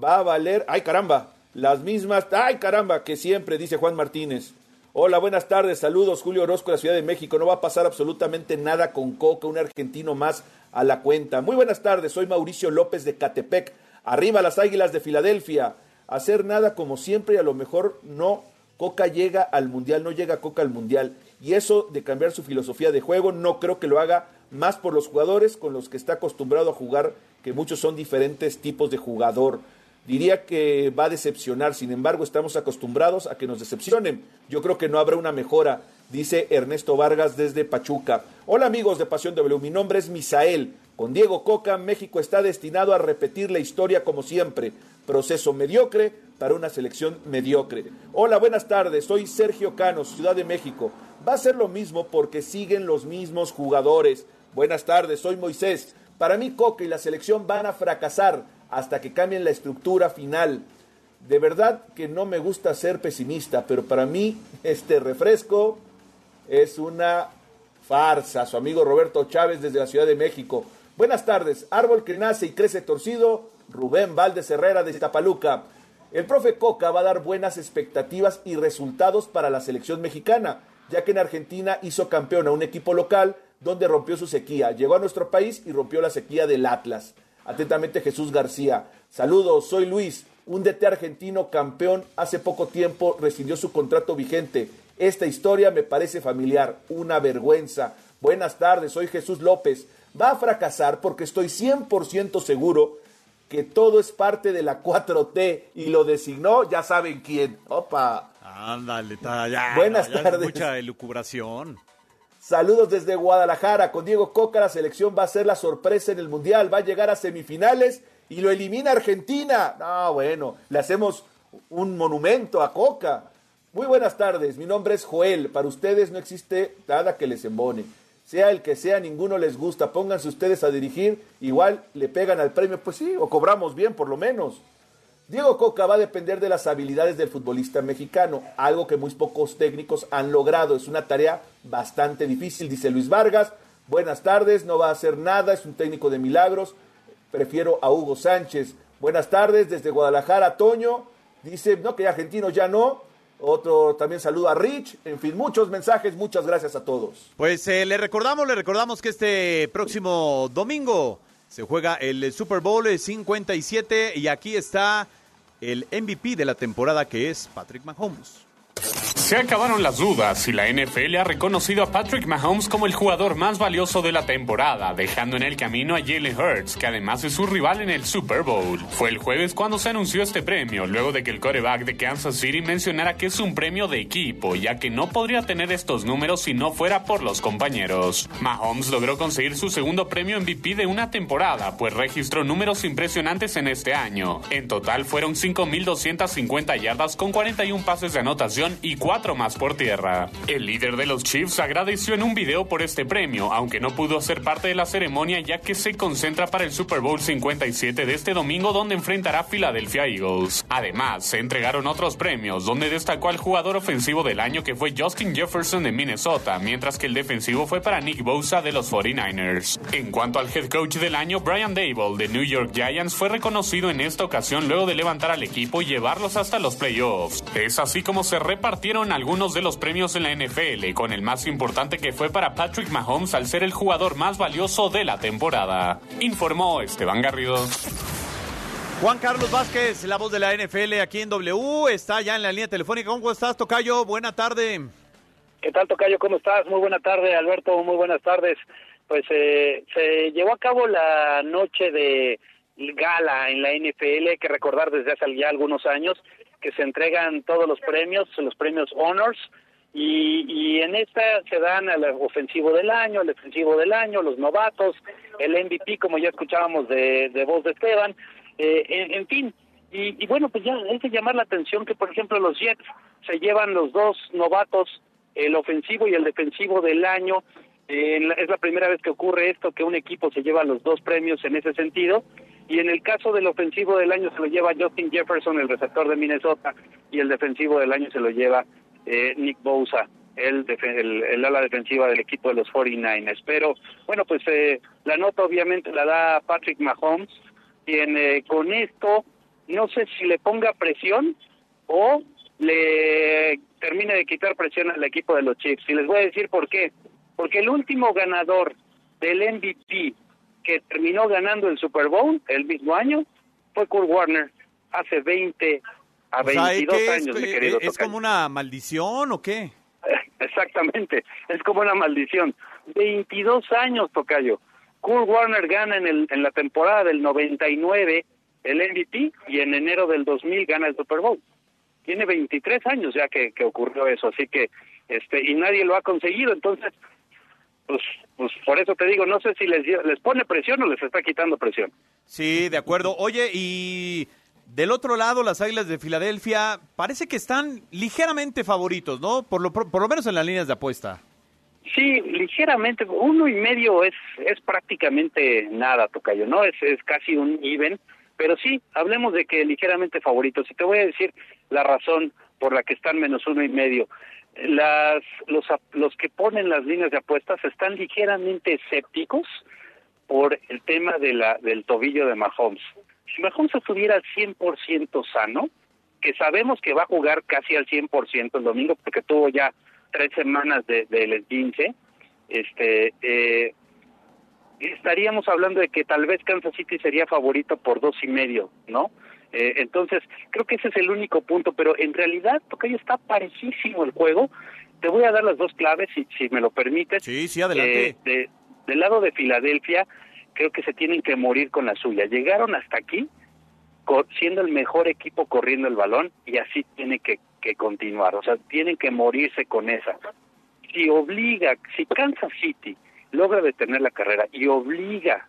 ¿Va a valer? Ay, caramba. Las mismas. Ay, caramba, que siempre, dice Juan Martínez. Hola, buenas tardes, saludos, Julio Orozco de la Ciudad de México. No va a pasar absolutamente nada con Coca, un argentino más a la cuenta. Muy buenas tardes, soy Mauricio López de Catepec. Arriba las Águilas de Filadelfia. Hacer nada como siempre y a lo mejor no. Coca llega al Mundial, no llega Coca al Mundial. Y eso de cambiar su filosofía de juego, no creo que lo haga más por los jugadores con los que está acostumbrado a jugar, que muchos son diferentes tipos de jugador. Diría que va a decepcionar, sin embargo estamos acostumbrados a que nos decepcionen. Yo creo que no habrá una mejora, dice Ernesto Vargas desde Pachuca. Hola amigos de Pasión W, mi nombre es Misael. Con Diego Coca, México está destinado a repetir la historia como siempre. Proceso mediocre para una selección mediocre. Hola, buenas tardes, soy Sergio Canos, Ciudad de México. Va a ser lo mismo porque siguen los mismos jugadores. Buenas tardes, soy Moisés. Para mí Coca y la selección van a fracasar hasta que cambien la estructura final. De verdad que no me gusta ser pesimista, pero para mí este refresco es una farsa. Su amigo Roberto Chávez desde la Ciudad de México. Buenas tardes. Árbol que nace y crece torcido. Rubén Valdes Herrera de Iztapaluca. El profe Coca va a dar buenas expectativas y resultados para la selección mexicana, ya que en Argentina hizo campeón a un equipo local donde rompió su sequía. Llegó a nuestro país y rompió la sequía del Atlas. Atentamente Jesús García. Saludos, soy Luis, un DT argentino campeón hace poco tiempo rescindió su contrato vigente. Esta historia me parece familiar, una vergüenza. Buenas tardes, soy Jesús López. Va a fracasar porque estoy 100% seguro que todo es parte de la 4T y lo designó, ya saben quién. Opa. Ándale, ya. Buenas ya tardes. Mucha elucubración. Saludos desde Guadalajara. Con Diego Coca la selección va a ser la sorpresa en el Mundial. Va a llegar a semifinales y lo elimina Argentina. No, bueno, le hacemos un monumento a Coca. Muy buenas tardes. Mi nombre es Joel. Para ustedes no existe nada que les embone. Sea el que sea, ninguno les gusta. Pónganse ustedes a dirigir. Igual le pegan al premio. Pues sí, o cobramos bien por lo menos. Diego Coca va a depender de las habilidades del futbolista mexicano, algo que muy pocos técnicos han logrado. Es una tarea bastante difícil, dice Luis Vargas. Buenas tardes, no va a hacer nada, es un técnico de milagros. Prefiero a Hugo Sánchez. Buenas tardes, desde Guadalajara, Toño. Dice, no, que argentino ya no. Otro también saluda a Rich. En fin, muchos mensajes, muchas gracias a todos. Pues eh, le recordamos, le recordamos que este próximo domingo se juega el Super Bowl 57 y aquí está el MVP de la temporada que es Patrick Mahomes. Se acabaron las dudas y la NFL ha reconocido a Patrick Mahomes como el jugador más valioso de la temporada, dejando en el camino a Jalen Hurts, que además es su rival en el Super Bowl. Fue el jueves cuando se anunció este premio, luego de que el quarterback de Kansas City mencionara que es un premio de equipo, ya que no podría tener estos números si no fuera por los compañeros. Mahomes logró conseguir su segundo premio MVP de una temporada, pues registró números impresionantes en este año. En total fueron 5.250 yardas con 41 pases de anotación y 4 más por tierra. El líder de los Chiefs agradeció en un video por este premio, aunque no pudo ser parte de la ceremonia ya que se concentra para el Super Bowl 57 de este domingo donde enfrentará a Philadelphia Eagles. Además, se entregaron otros premios, donde destacó al jugador ofensivo del año que fue Justin Jefferson de Minnesota, mientras que el defensivo fue para Nick Bosa de los 49ers. En cuanto al head coach del año, Brian Dable de New York Giants fue reconocido en esta ocasión luego de levantar al equipo y llevarlos hasta los playoffs. Es así como se repartieron algunos de los premios en la NFL, con el más importante que fue para Patrick Mahomes al ser el jugador más valioso de la temporada. Informó Esteban Garrido. Juan Carlos Vázquez, la voz de la NFL aquí en W, está ya en la línea telefónica. ¿Cómo estás, Tocayo? Buena tarde. ¿Qué tal, Tocayo? ¿Cómo estás? Muy buena tarde, Alberto. Muy buenas tardes. Pues eh, se llevó a cabo la noche de gala en la NFL, que recordar desde hace ya algunos años, que se entregan todos los premios, los premios Honors, y, y en esta se dan al ofensivo del año, al defensivo del año, los novatos, el MVP, como ya escuchábamos de, de voz de Esteban, eh, en, en fin, y, y bueno, pues ya hay que llamar la atención que, por ejemplo, los Jets se llevan los dos novatos, el ofensivo y el defensivo del año. Eh, es la primera vez que ocurre esto, que un equipo se lleva los dos premios en ese sentido. Y en el caso del ofensivo del año se lo lleva Justin Jefferson, el receptor de Minnesota, y el defensivo del año se lo lleva eh, Nick Bosa, el, el ala defensiva del equipo de los 49ers. Pero bueno, pues eh, la nota obviamente la da Patrick Mahomes, quien eh, con esto no sé si le ponga presión o le termine de quitar presión al equipo de los Chiefs. Y les voy a decir por qué. Porque el último ganador del MVP que terminó ganando el Super Bowl el mismo año fue Kurt Warner hace 20 a O sea, 22 ¿qué es, años, mi querido ¿Es Tocayo. como una maldición o qué? Exactamente, es como una maldición. 22 años, Tocayo. Kurt Warner gana en, el, en la temporada del 99 el MVP y en enero del 2000 gana el Super Bowl. Tiene 23 años ya que, que ocurrió eso, así que este y nadie lo ha conseguido, entonces pues pues por eso te digo, no sé si les les pone presión o les está quitando presión. Sí, de acuerdo. Oye, y del otro lado, las Águilas de Filadelfia parece que están ligeramente favoritos, ¿no? Por lo, por lo menos en las líneas de apuesta. Sí, ligeramente, uno y medio es, es prácticamente nada, Tocayo, ¿no? Es, es casi un even, pero sí, hablemos de que ligeramente favoritos. Y te voy a decir la razón por la que están menos uno y medio. Las, los, los que ponen las líneas de apuestas están ligeramente escépticos por el tema de la, del tobillo de Mahomes. Si Mahomes estuviera al 100% sano, que sabemos que va a jugar casi al 100% el domingo porque tuvo ya tres semanas de, del esguince, este, eh, estaríamos hablando de que tal vez Kansas City sería favorito por dos y medio, ¿no? Eh, entonces, creo que ese es el único punto, pero en realidad, Tocayo, está parejísimo el juego. Te voy a dar las dos claves, si, si me lo permites. Sí, sí, adelante. Eh, de- del lado de Filadelfia, creo que se tienen que morir con la suya. Llegaron hasta aquí siendo el mejor equipo corriendo el balón y así tiene que, que continuar. O sea, tienen que morirse con esa. Si obliga, si Kansas City logra detener la carrera y obliga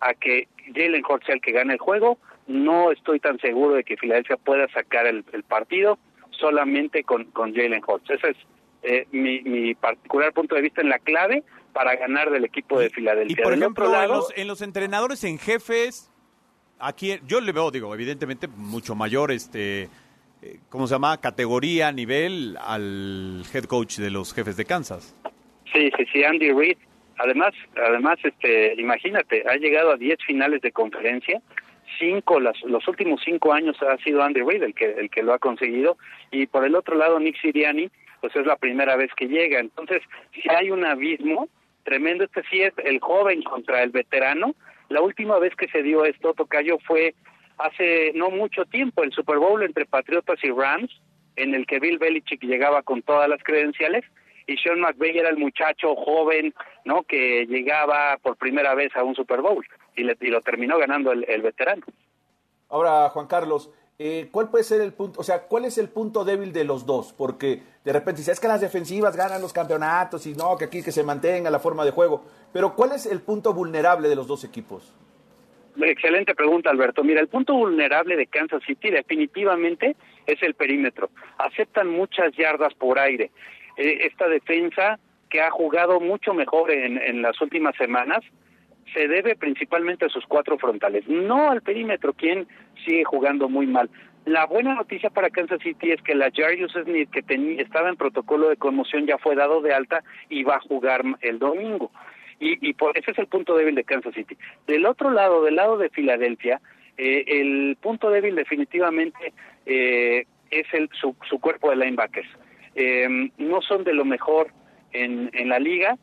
a que Jalen Hurts sea el que gane el juego, no estoy tan seguro de que Filadelfia pueda sacar el, el partido solamente con, con Jalen Hurts. Ese es eh, mi, mi particular punto de vista en la clave para ganar del equipo de Y Filadelfia. por Del ejemplo, en los, en los entrenadores en jefes, aquí yo le veo, digo, evidentemente mucho mayor, este, eh, ¿cómo se llama? Categoría, nivel al head coach de los jefes de Kansas. Sí, sí, sí, Andy Reid. Además, además, este, imagínate, ha llegado a 10 finales de conferencia. Cinco, las, los últimos cinco años ha sido Andy Reid el que, el que lo ha conseguido. Y por el otro lado, Nick Siriani, pues es la primera vez que llega. Entonces, si hay un abismo tremendo, este sí es el joven contra el veterano. La última vez que se dio esto, Tocayo, fue hace no mucho tiempo, el Super Bowl entre Patriotas y Rams, en el que Bill Belichick llegaba con todas las credenciales y Sean McVay era el muchacho joven, ¿no? Que llegaba por primera vez a un Super Bowl y, le- y lo terminó ganando el, el veterano. Ahora, Juan Carlos, eh, ¿cuál puede ser el punto, o sea, cuál es el punto débil de los dos? Porque de repente dice, es que las defensivas ganan los campeonatos y no, que aquí que se mantenga la forma de juego. Pero ¿cuál es el punto vulnerable de los dos equipos? Excelente pregunta, Alberto. Mira, el punto vulnerable de Kansas City definitivamente es el perímetro. Aceptan muchas yardas por aire. Eh, esta defensa que ha jugado mucho mejor en, en las últimas semanas se debe principalmente a sus cuatro frontales, no al perímetro, quien sigue jugando muy mal. La buena noticia para Kansas City es que la Jarius Smith, que tenía, estaba en protocolo de conmoción, ya fue dado de alta y va a jugar el domingo. Y, y por, ese es el punto débil de Kansas City. Del otro lado, del lado de Filadelfia, eh, el punto débil definitivamente eh, es el, su, su cuerpo de linebackers. Eh, no son de lo mejor en, en la liga,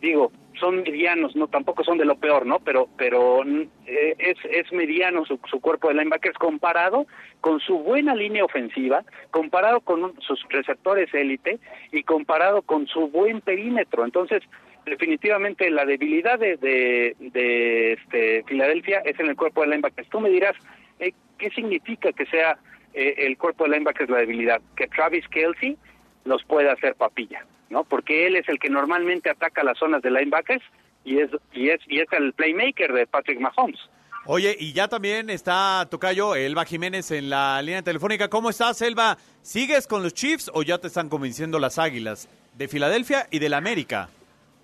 digo, son medianos, no tampoco son de lo peor, ¿no? Pero pero eh, es es mediano su, su cuerpo de linebackers comparado con su buena línea ofensiva, comparado con un- sus receptores élite y comparado con su buen perímetro. Entonces, definitivamente la debilidad de de, de, este Filadelfia es en el cuerpo de linebackers. Tú me dirás, eh, ¿qué significa que sea eh, el cuerpo de linebackers la debilidad? Que Travis Kelsey los puede hacer papilla, ¿no? Porque él es el que normalmente ataca las zonas de linebackers y es y es y es el playmaker de Patrick Mahomes. Oye, y ya también está Tocayo, Elba Jiménez en la línea telefónica. ¿Cómo estás, Elba? ¿Sigues con los Chiefs o ya te están convenciendo las Águilas de Filadelfia y del América?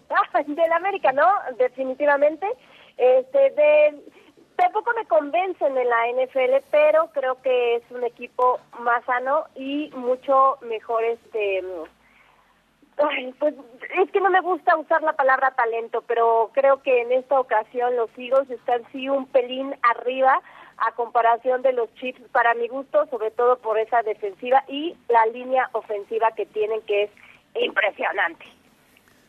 Ah, del América, ¿no? Definitivamente. Este, de, tampoco me convencen en la NFL, pero creo que es un equipo más sano y mucho mejor, este, ay, pues es que no me gusta usar la palabra talento, pero creo que en esta ocasión los Eagles están sí un pelín arriba a comparación de los Chiefs para mi gusto, sobre todo por esa defensiva y la línea ofensiva que tienen que es impresionante.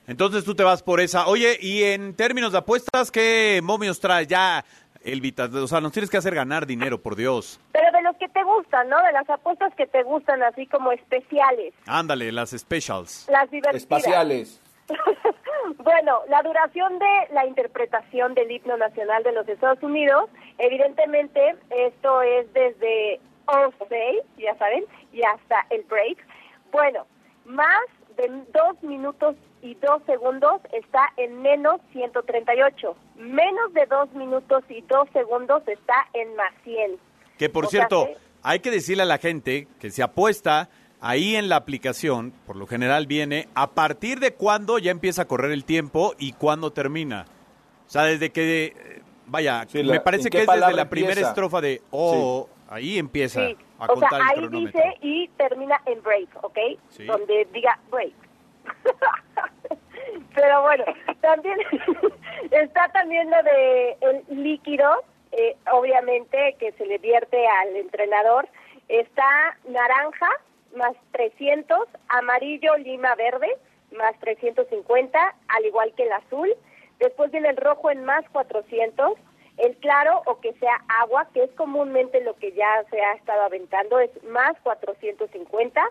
Entonces tú te vas por esa. Oye, y en términos de apuestas, ¿qué momios traes? Ya, Elvita, o sea, nos tienes que hacer ganar dinero, por Dios. Pero que te gustan, ¿no? De las apuestas que te gustan, así como especiales. Ándale, las specials. Las divertidas. Espaciales. bueno, la duración de la interpretación del himno nacional de los Estados Unidos, evidentemente esto es desde All Say, ya saben, y hasta el break. Bueno, más de dos minutos y dos segundos está en menos 138. Menos de dos minutos y dos segundos está en más 100. Que por O sea cierto, que- hay que decirle a la gente que se apuesta ahí en la aplicación, por lo general viene a partir de cuándo ya empieza a correr el tiempo y cuándo termina. O sea, desde que, eh, vaya, Sí, la- me parece ¿en qué que es desde la primera empieza? estrofa de oh, ahí empieza Sí, a o sea, contar el ahí cronómetro. dice y termina en break, ¿ok? Sí. Donde diga break. Pero bueno, también está también lo de el líquido, eh, obviamente que se le vierte al entrenador. Está naranja más 300, amarillo, lima verde más 350, al igual que el azul. Después viene el rojo en más 400, el claro o que sea agua, que es comúnmente lo que ya se ha estado aventando, es más 450,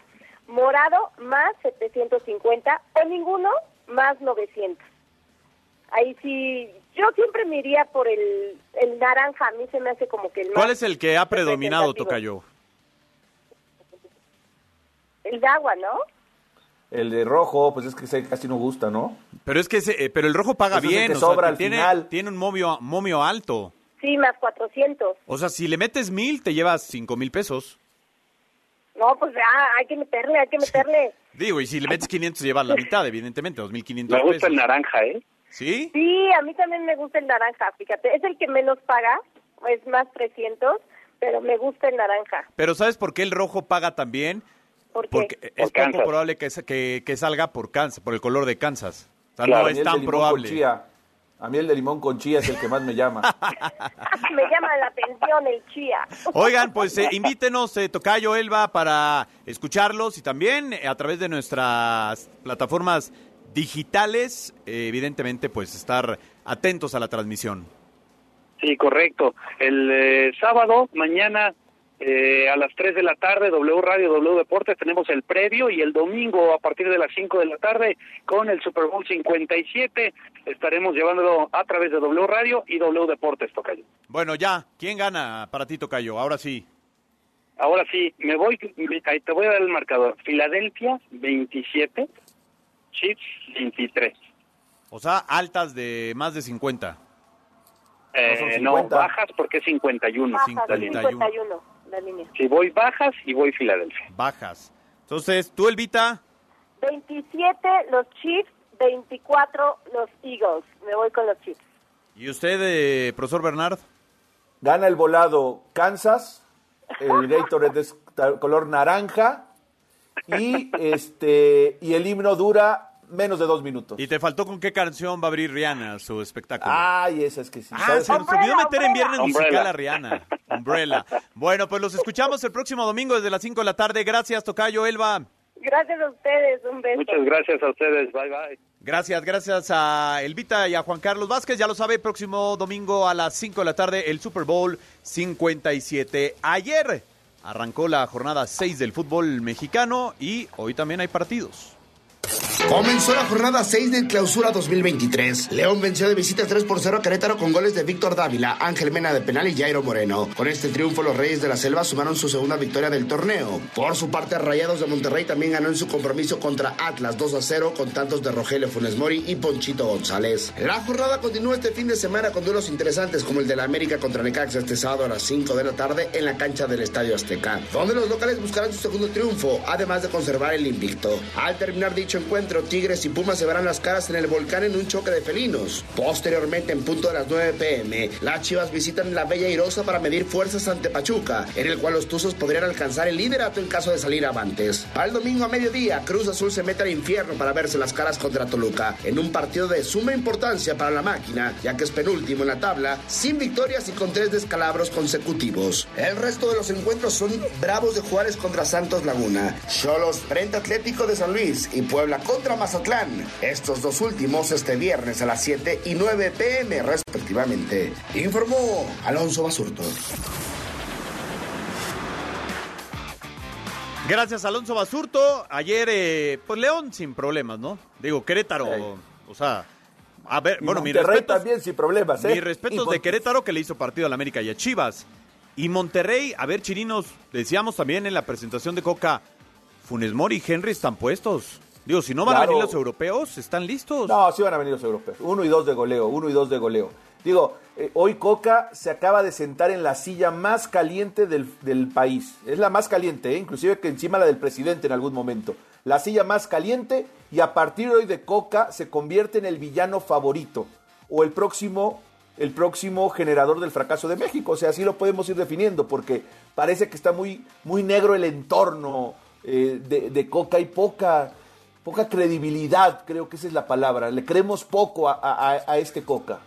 morado más 750 o ninguno más 900. Ahí sí, yo siempre me iría por el, el naranja, a mí se me hace como que el más... ¿Cuál es el que ha predominado. Tocayo? El de agua, ¿no? El de rojo, pues es que ese casi no gusta, ¿no? Pero es que ese- eh, pero el rojo paga Ese es el bien, que o sea, sobra al tiene, final. tiene un momio, momio alto. Sí, más 400. O sea, si le metes mil, te llevas cinco mil pesos. No, pues ya, hay que meterle, hay que meterle. Digo, y si le metes 500, llevas la mitad, evidentemente, 2.500 Me gusta pesos. el naranja, ¿eh? ¿Sí? Sí, a mí también me gusta el naranja, fíjate. Es el que menos paga, es más 300, pero me gusta el naranja. Pero ¿sabes por qué el rojo paga también? ¿Por qué? Porque es poco probable que, sa- que, que salga por Kansas, por el color de Kansas. O sea, Claro, no a mí es el de tan limón con probable. chía. A mí el de limón con chía es el que más me llama. me llama la atención el chía. Oigan, pues eh, invítenos, eh, Tocayo Elba, para escucharlos y también eh, a través de nuestras plataformas digitales, eh, evidentemente, pues estar atentos a la transmisión. Sí, correcto. El eh, sábado, mañana, eh, a las 3 de la tarde, W Radio, W Deportes, tenemos el previo y el domingo a partir de las 5 de la tarde con el Super Bowl 57 estaremos llevándolo a través de W Radio y W Deportes, Tocayo. Bueno, ya, ¿quién gana para ti, Tocayo? Ahora sí. Ahora sí, me voy, te voy a dar el marcador. Filadelfia 27, Chiefs 23. O sea, altas de más de 50. Eh, no, 50. bajas porque es 51. Bajas, la línea. 51, la línea. Si voy bajas y voy Filadelfia. Bajas. Entonces, tú, Elvita, 27 los Chiefs, 24 los Eagles. Me voy con los Chiefs. y usted, eh, profesor Bernard. Gana el volado Kansas, el Gatorade es color naranja y este y el himno dura menos de dos minutos. Y te faltó con qué canción va a abrir Rihanna su espectáculo. Ay, esa es que sí. Ah, ¿sabes? se nos olvidó meter en viernes Umbrella. musical a Rihanna. Umbrella. Bueno, pues los escuchamos el próximo domingo desde las 5 de la tarde. Gracias, Tocayo, Elba. Gracias a ustedes, un beso. Muchas gracias a ustedes. Bye, bye. Gracias, gracias a Elvita y a Juan Carlos Vázquez. Ya lo sabe, próximo domingo a las 5 de la tarde, el Super Bowl 57. Ayer arrancó la jornada 6 del fútbol mexicano y hoy también hay partidos. Comenzó la jornada 6 del clausura 2023. León venció de visita 3 por 0 a Querétaro con goles de Víctor Dávila, Ángel Mena de penal y Jairo Moreno. Con este triunfo, los Reyes de la Selva sumaron su segunda victoria del torneo. Por su parte, Rayados de Monterrey también ganó en su compromiso contra Atlas 2 a 0 con tantos de Rogelio Funes Mori y Ponchito González. La jornada continúa este fin de semana con duelos interesantes como el de la América contra Necaxa este sábado a las 5 de la tarde en la cancha del Estadio Azteca, donde los locales buscarán su segundo triunfo, además de conservar el invicto. Al terminar dicho encuentro, Tigres y Pumas se verán las caras en el volcán en un choque de felinos. Posteriormente, en punto de las 9 pm, las Chivas visitan la Bella Irosa para medir fuerzas ante Pachuca, en el cual los Tuzos podrían alcanzar el liderato en caso de salir avantes. Al domingo a mediodía, Cruz Azul se mete al infierno para verse las caras contra Toluca, en un partido de suma importancia para la máquina, ya que es penúltimo en la tabla, sin victorias y con tres descalabros consecutivos. El resto de los encuentros son Bravos de Juárez contra Santos Laguna, Cholos frente Atlético de San Luis y Puebla contra Mazatlán. Estos dos últimos este viernes a las 7 y 9 pm respectivamente. Informó Alonso Basurto. Gracias, Alonso Basurto. Ayer, eh, pues León sin problemas, ¿no? Digo, Querétaro, o sea, a ver, Y bueno, mi Monterrey respeto. también sin problemas, ¿eh? Mi respeto Y de Querétaro que le hizo partido al América y a Chivas. Y Monterrey, a ver, Chirinos, decíamos también en la presentación de Coca, Funes Mori y Henry están puestos. Digo, si no van a venir los europeos, están listos. No, sí van a venir los europeos. Uno y dos de goleo, uno y dos de goleo. Digo, eh, hoy Coca se acaba de sentar en la silla más caliente del, del país. Es la más caliente, ¿eh? inclusive que encima la del presidente en algún momento. La silla más caliente y a partir de hoy de Coca se convierte en el villano favorito o el próximo, el próximo generador del fracaso de México. O sea, así lo podemos ir definiendo porque parece que está muy, muy negro el entorno eh, de, de Coca y poca poca credibilidad, creo que esa es la palabra. Le creemos poco a, a- este Coca.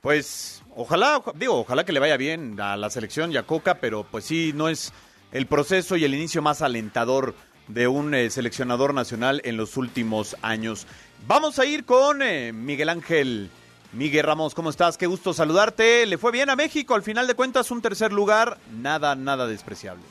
Pues ojalá, digo, ojalá que le vaya bien a la selección y a Coca, pero pues sí, no es el proceso y el inicio más alentador de un eh, seleccionador nacional en los últimos años. Vamos a ir con eh, Miguel Ángel. Miguel Ramos, ¿cómo estás? Qué gusto saludarte. Le fue bien a México, al final de cuentas un tercer lugar, nada, nada despreciable.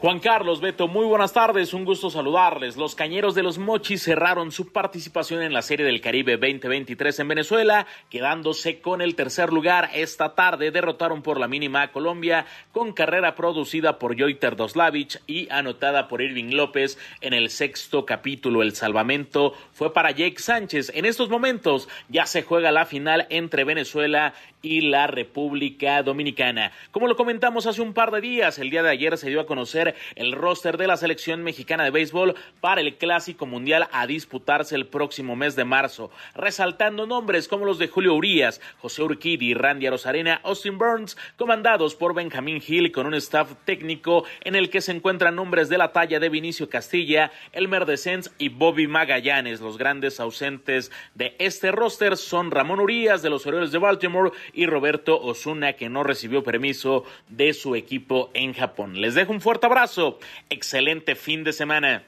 Juan Carlos Beto, muy buenas tardes, un gusto saludarles. Los Cañeros de los Mochis cerraron su participación en la Serie del Caribe 2023 en Venezuela, quedándose con el tercer lugar esta tarde. Derrotaron por la mínima a Colombia con carrera producida por Joiter Doslavich y anotada por Irving López en el sexto capítulo. El salvamento fue para Jake Sánchez. En estos momentos ya se juega la final entre Venezuela y la República Dominicana. Como lo comentamos hace un par de días, el día de ayer se dio a conocer el roster de la selección mexicana de béisbol para el Clásico Mundial a disputarse el próximo mes de marzo, resaltando nombres como los de Julio Urias, José Urquidi, Randy Arozarena, Austin Burns, comandados por Benjamín Hill con un staff técnico en el que se encuentran nombres de la talla de Vinicio Castilla, Elmer Descens y Bobby Magallanes. Los grandes ausentes de este roster son Ramón Urias de los Orioles de Baltimore y Roberto Osuna que no recibió permiso de su equipo en Japón. Les dejo un fuerte abrazo. Excelente fin de semana.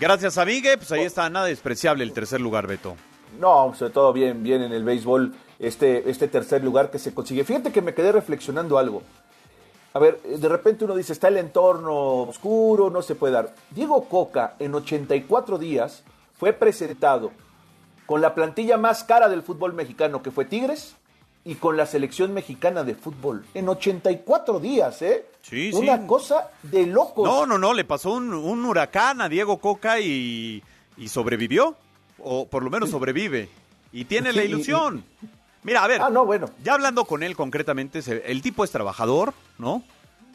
Gracias, amigue. Pues ahí está, nada despreciable el tercer lugar, Beto. No, sobre todo bien, bien en el béisbol, este, este tercer lugar que se consigue. Fíjate que me quedé reflexionando algo. A ver, de repente uno dice, está el entorno oscuro, no se puede dar. Diego Coca en 84 días fue presentado con la plantilla más cara del fútbol mexicano, que fue Tigres, y con la selección mexicana de fútbol. En 84 días, ¿eh? Sí, Una sí. cosa de locos. No, no, no, le pasó un, un huracán a Diego Coca y, y sobrevivió, o por lo menos sobrevive, y tiene la ilusión. Mira, a ver, Ah, no, bueno. ya hablando con él concretamente, el tipo es trabajador, ¿no?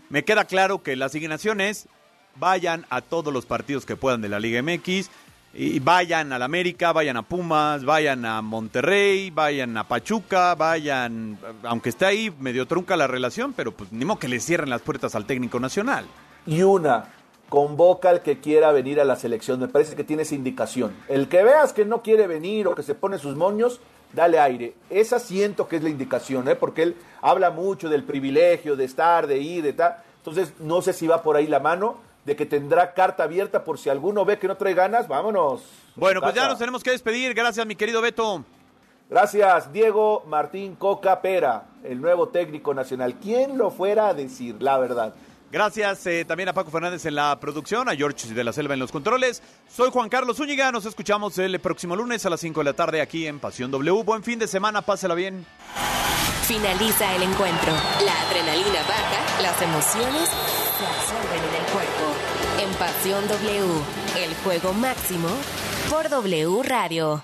Me queda claro que la asignación es vayan a todos los partidos que puedan de la Liga MX, y vayan al América, vayan a Pumas, vayan a Monterrey, vayan a Pachuca, vayan, aunque esté ahí medio trunca la relación, pero pues ni modo que le cierren las puertas al técnico nacional. Y una, convoca al que quiera venir a la selección. Me parece que tiene esa indicación. El que veas que no quiere venir o que se pone sus moños, dale aire. Esa siento que es la indicación, ¿eh? porque él habla mucho del privilegio de estar, de ir, de tal. Entonces, no sé si va por ahí la mano de que tendrá carta abierta por si alguno ve que no trae ganas, vámonos. Bueno, pues ya nos tenemos que despedir. Gracias, mi querido Beto. Gracias, Diego Martín Coca Pera, el nuevo técnico nacional. ¿Quién lo fuera a decir, la verdad? Gracias eh, también a Paco Fernández en la producción, a George de la Selva en los controles. Soy Juan Carlos Zúñiga, nos escuchamos el próximo lunes a las 5 de la tarde aquí en Pasión W. Buen fin de semana, pásela bien. Finaliza el encuentro. La adrenalina baja, las emociones se absorben W, el juego máximo por W Radio.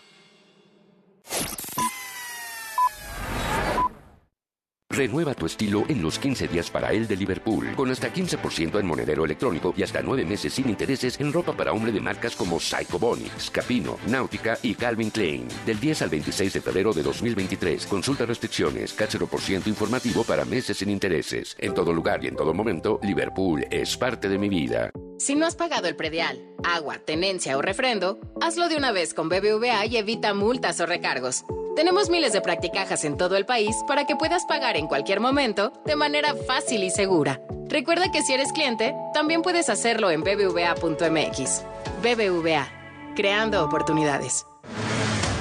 Renueva tu estilo en los 15 días para él de Liverpool, con hasta 15% en monedero electrónico y hasta 9 meses sin intereses en ropa para hombre de marcas como Psycho Bonix, Capino, Náutica y Calvin Klein. Del 10 al 26 de febrero de 2023. Consulta restricciones, ciento informativo para meses sin intereses. En todo lugar y en todo momento, Liverpool es parte de mi vida. Si no has pagado el predial, agua, tenencia o refrendo, hazlo de una vez con BBVA y evita multas o recargos. Tenemos miles de practicajas en todo el país para que puedas pagar en cualquier momento de manera fácil y segura. Recuerda que si eres cliente, también puedes hacerlo en bbva.mx. BBVA, creando oportunidades.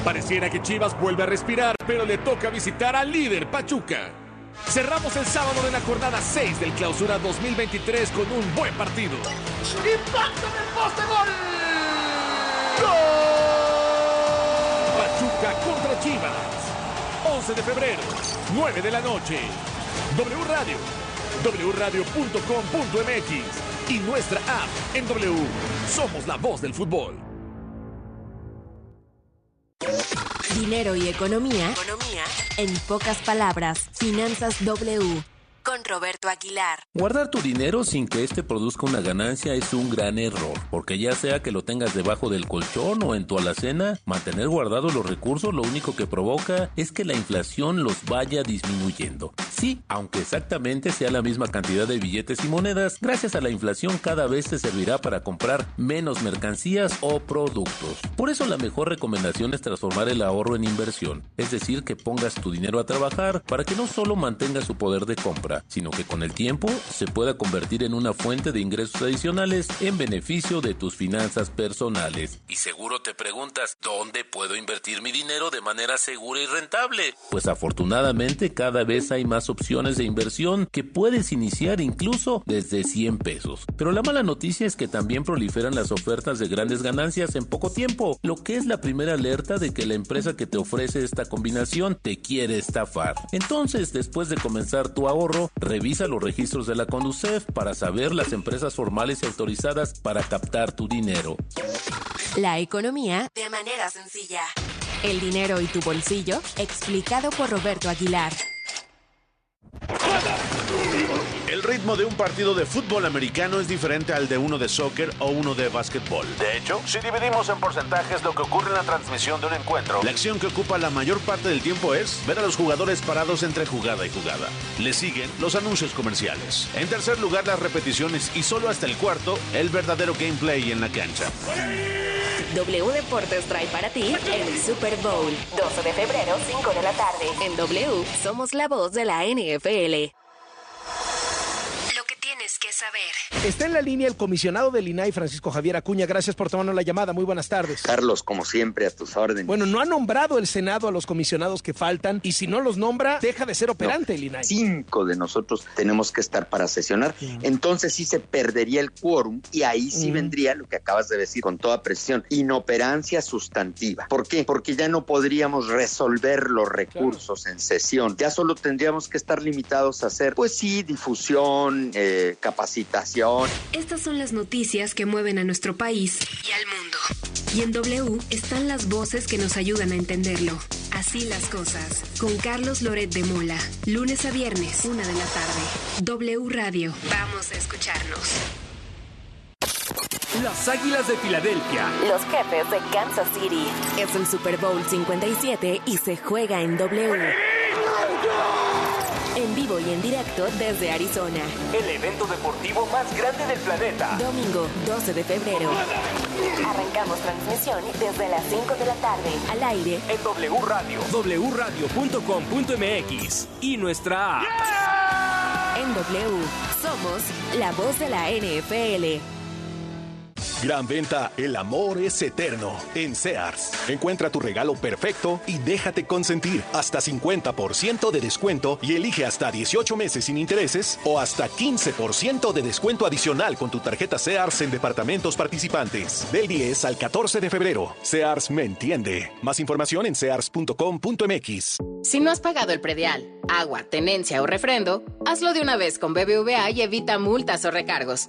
Pareciera que Chivas vuelve a respirar, pero le toca visitar al líder Pachuca. Cerramos el sábado de la jornada 6 del Clausura 2023 con un buen partido. ¡Impacto en el poste gol! Pachuca Chivas. 11 de febrero, 9 de la noche. W Radio, wradio.com.mx y nuestra app en W. Somos la voz del fútbol. Dinero y economía. Economía. En pocas palabras, Finanzas W con Roberto Aguilar. Guardar tu dinero sin que éste produzca una ganancia es un gran error, porque ya sea que lo tengas debajo del colchón o en tu alacena, mantener guardados los recursos lo único que provoca es que la inflación los vaya disminuyendo. Sí, aunque exactamente sea la misma cantidad de billetes y monedas, gracias a la inflación cada vez te servirá para comprar menos mercancías o productos. Por eso la mejor recomendación es transformar el ahorro en inversión, es decir, que pongas tu dinero a trabajar para que no solo mantenga su poder de compra, sino que con el tiempo se pueda convertir en una fuente de ingresos adicionales en beneficio de tus finanzas personales. Y seguro te preguntas, ¿dónde puedo invertir mi dinero de manera segura y rentable? Pues afortunadamente cada vez hay más opciones de inversión que puedes iniciar incluso desde 100 pesos. Pero la mala noticia es que también proliferan las ofertas de grandes ganancias en poco tiempo, lo que es la primera alerta de que la empresa que te ofrece esta combinación te quiere estafar. Entonces, después de comenzar tu ahorro, revisa los registros de la Conducef para saber las empresas formales y autorizadas para captar tu dinero. La economía de manera sencilla. El dinero y tu bolsillo, explicado por Roberto Aguilar. El ritmo de un partido de fútbol americano es diferente al de uno de soccer o uno de básquetbol. De hecho, si dividimos en porcentajes lo que ocurre en la transmisión de un encuentro, la acción que ocupa la mayor parte del tiempo es ver a los jugadores parados entre jugada y jugada. Le siguen los anuncios comerciales. En tercer lugar, las repeticiones y solo hasta el cuarto, el verdadero gameplay en la cancha. W Deportes trae para ti el Super Bowl. 12 de febrero, 5 de la tarde. En W, somos la voz de la NFL saber. Está en la línea el comisionado del INAI, Francisco Javier Acuña. Gracias por tomarnos la llamada. Muy buenas tardes. Carlos, como siempre, a tus órdenes. Bueno, no ha nombrado el Senado a los comisionados que faltan y si no los nombra, deja de ser operante el INAI. Cinco de nosotros tenemos que estar para sesionar. Entonces sí se perdería el quórum y ahí sí vendría lo que acabas de decir con toda presión, inoperancia sustantiva. ¿Por qué? Porque ya no podríamos resolver los recursos en sesión. Ya solo tendríamos que estar limitados a hacer, pues sí, difusión, eh, capacitación. Estas son las noticias que mueven a nuestro país y al mundo. Y en W están las voces que nos ayudan a entenderlo. Así las cosas. Con Carlos Loret de Mola. Lunes a viernes, una de la tarde. W Radio. Vamos a escucharnos. Las Águilas de Filadelfia. Los jefes de Kansas City. Es el Super Bowl 57 y se juega en W en vivo y en directo desde Arizona. El evento deportivo más grande del planeta. Domingo 12 de febrero. Arrancamos transmisión desde las 5 de la tarde. Al aire. En W Radio. wradio.com.mx y nuestra app. En W somos la voz de la NFL. Gran venta, el amor es eterno. En Sears. Encuentra tu regalo perfecto y déjate consentir. Hasta 50% de descuento y elige hasta 18 meses sin intereses o hasta 15% de descuento adicional con tu tarjeta Sears en departamentos participantes. Del 10 al 14 de febrero. Sears me entiende. Más información en sears.com.mx. Si no has pagado el predial, agua, tenencia o refrendo, hazlo de una vez con BBVA y evita multas o recargos.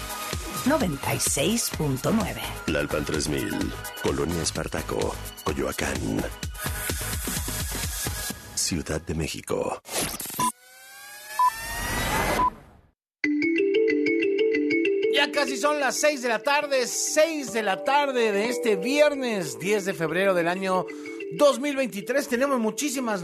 96.9. Lalpan 3000, Colonia Espartaco, Coyoacán. Ciudad de México. Ya casi son las 6 de la tarde, 6 de la tarde de este viernes 10 de febrero del año 2023. Tenemos muchísimas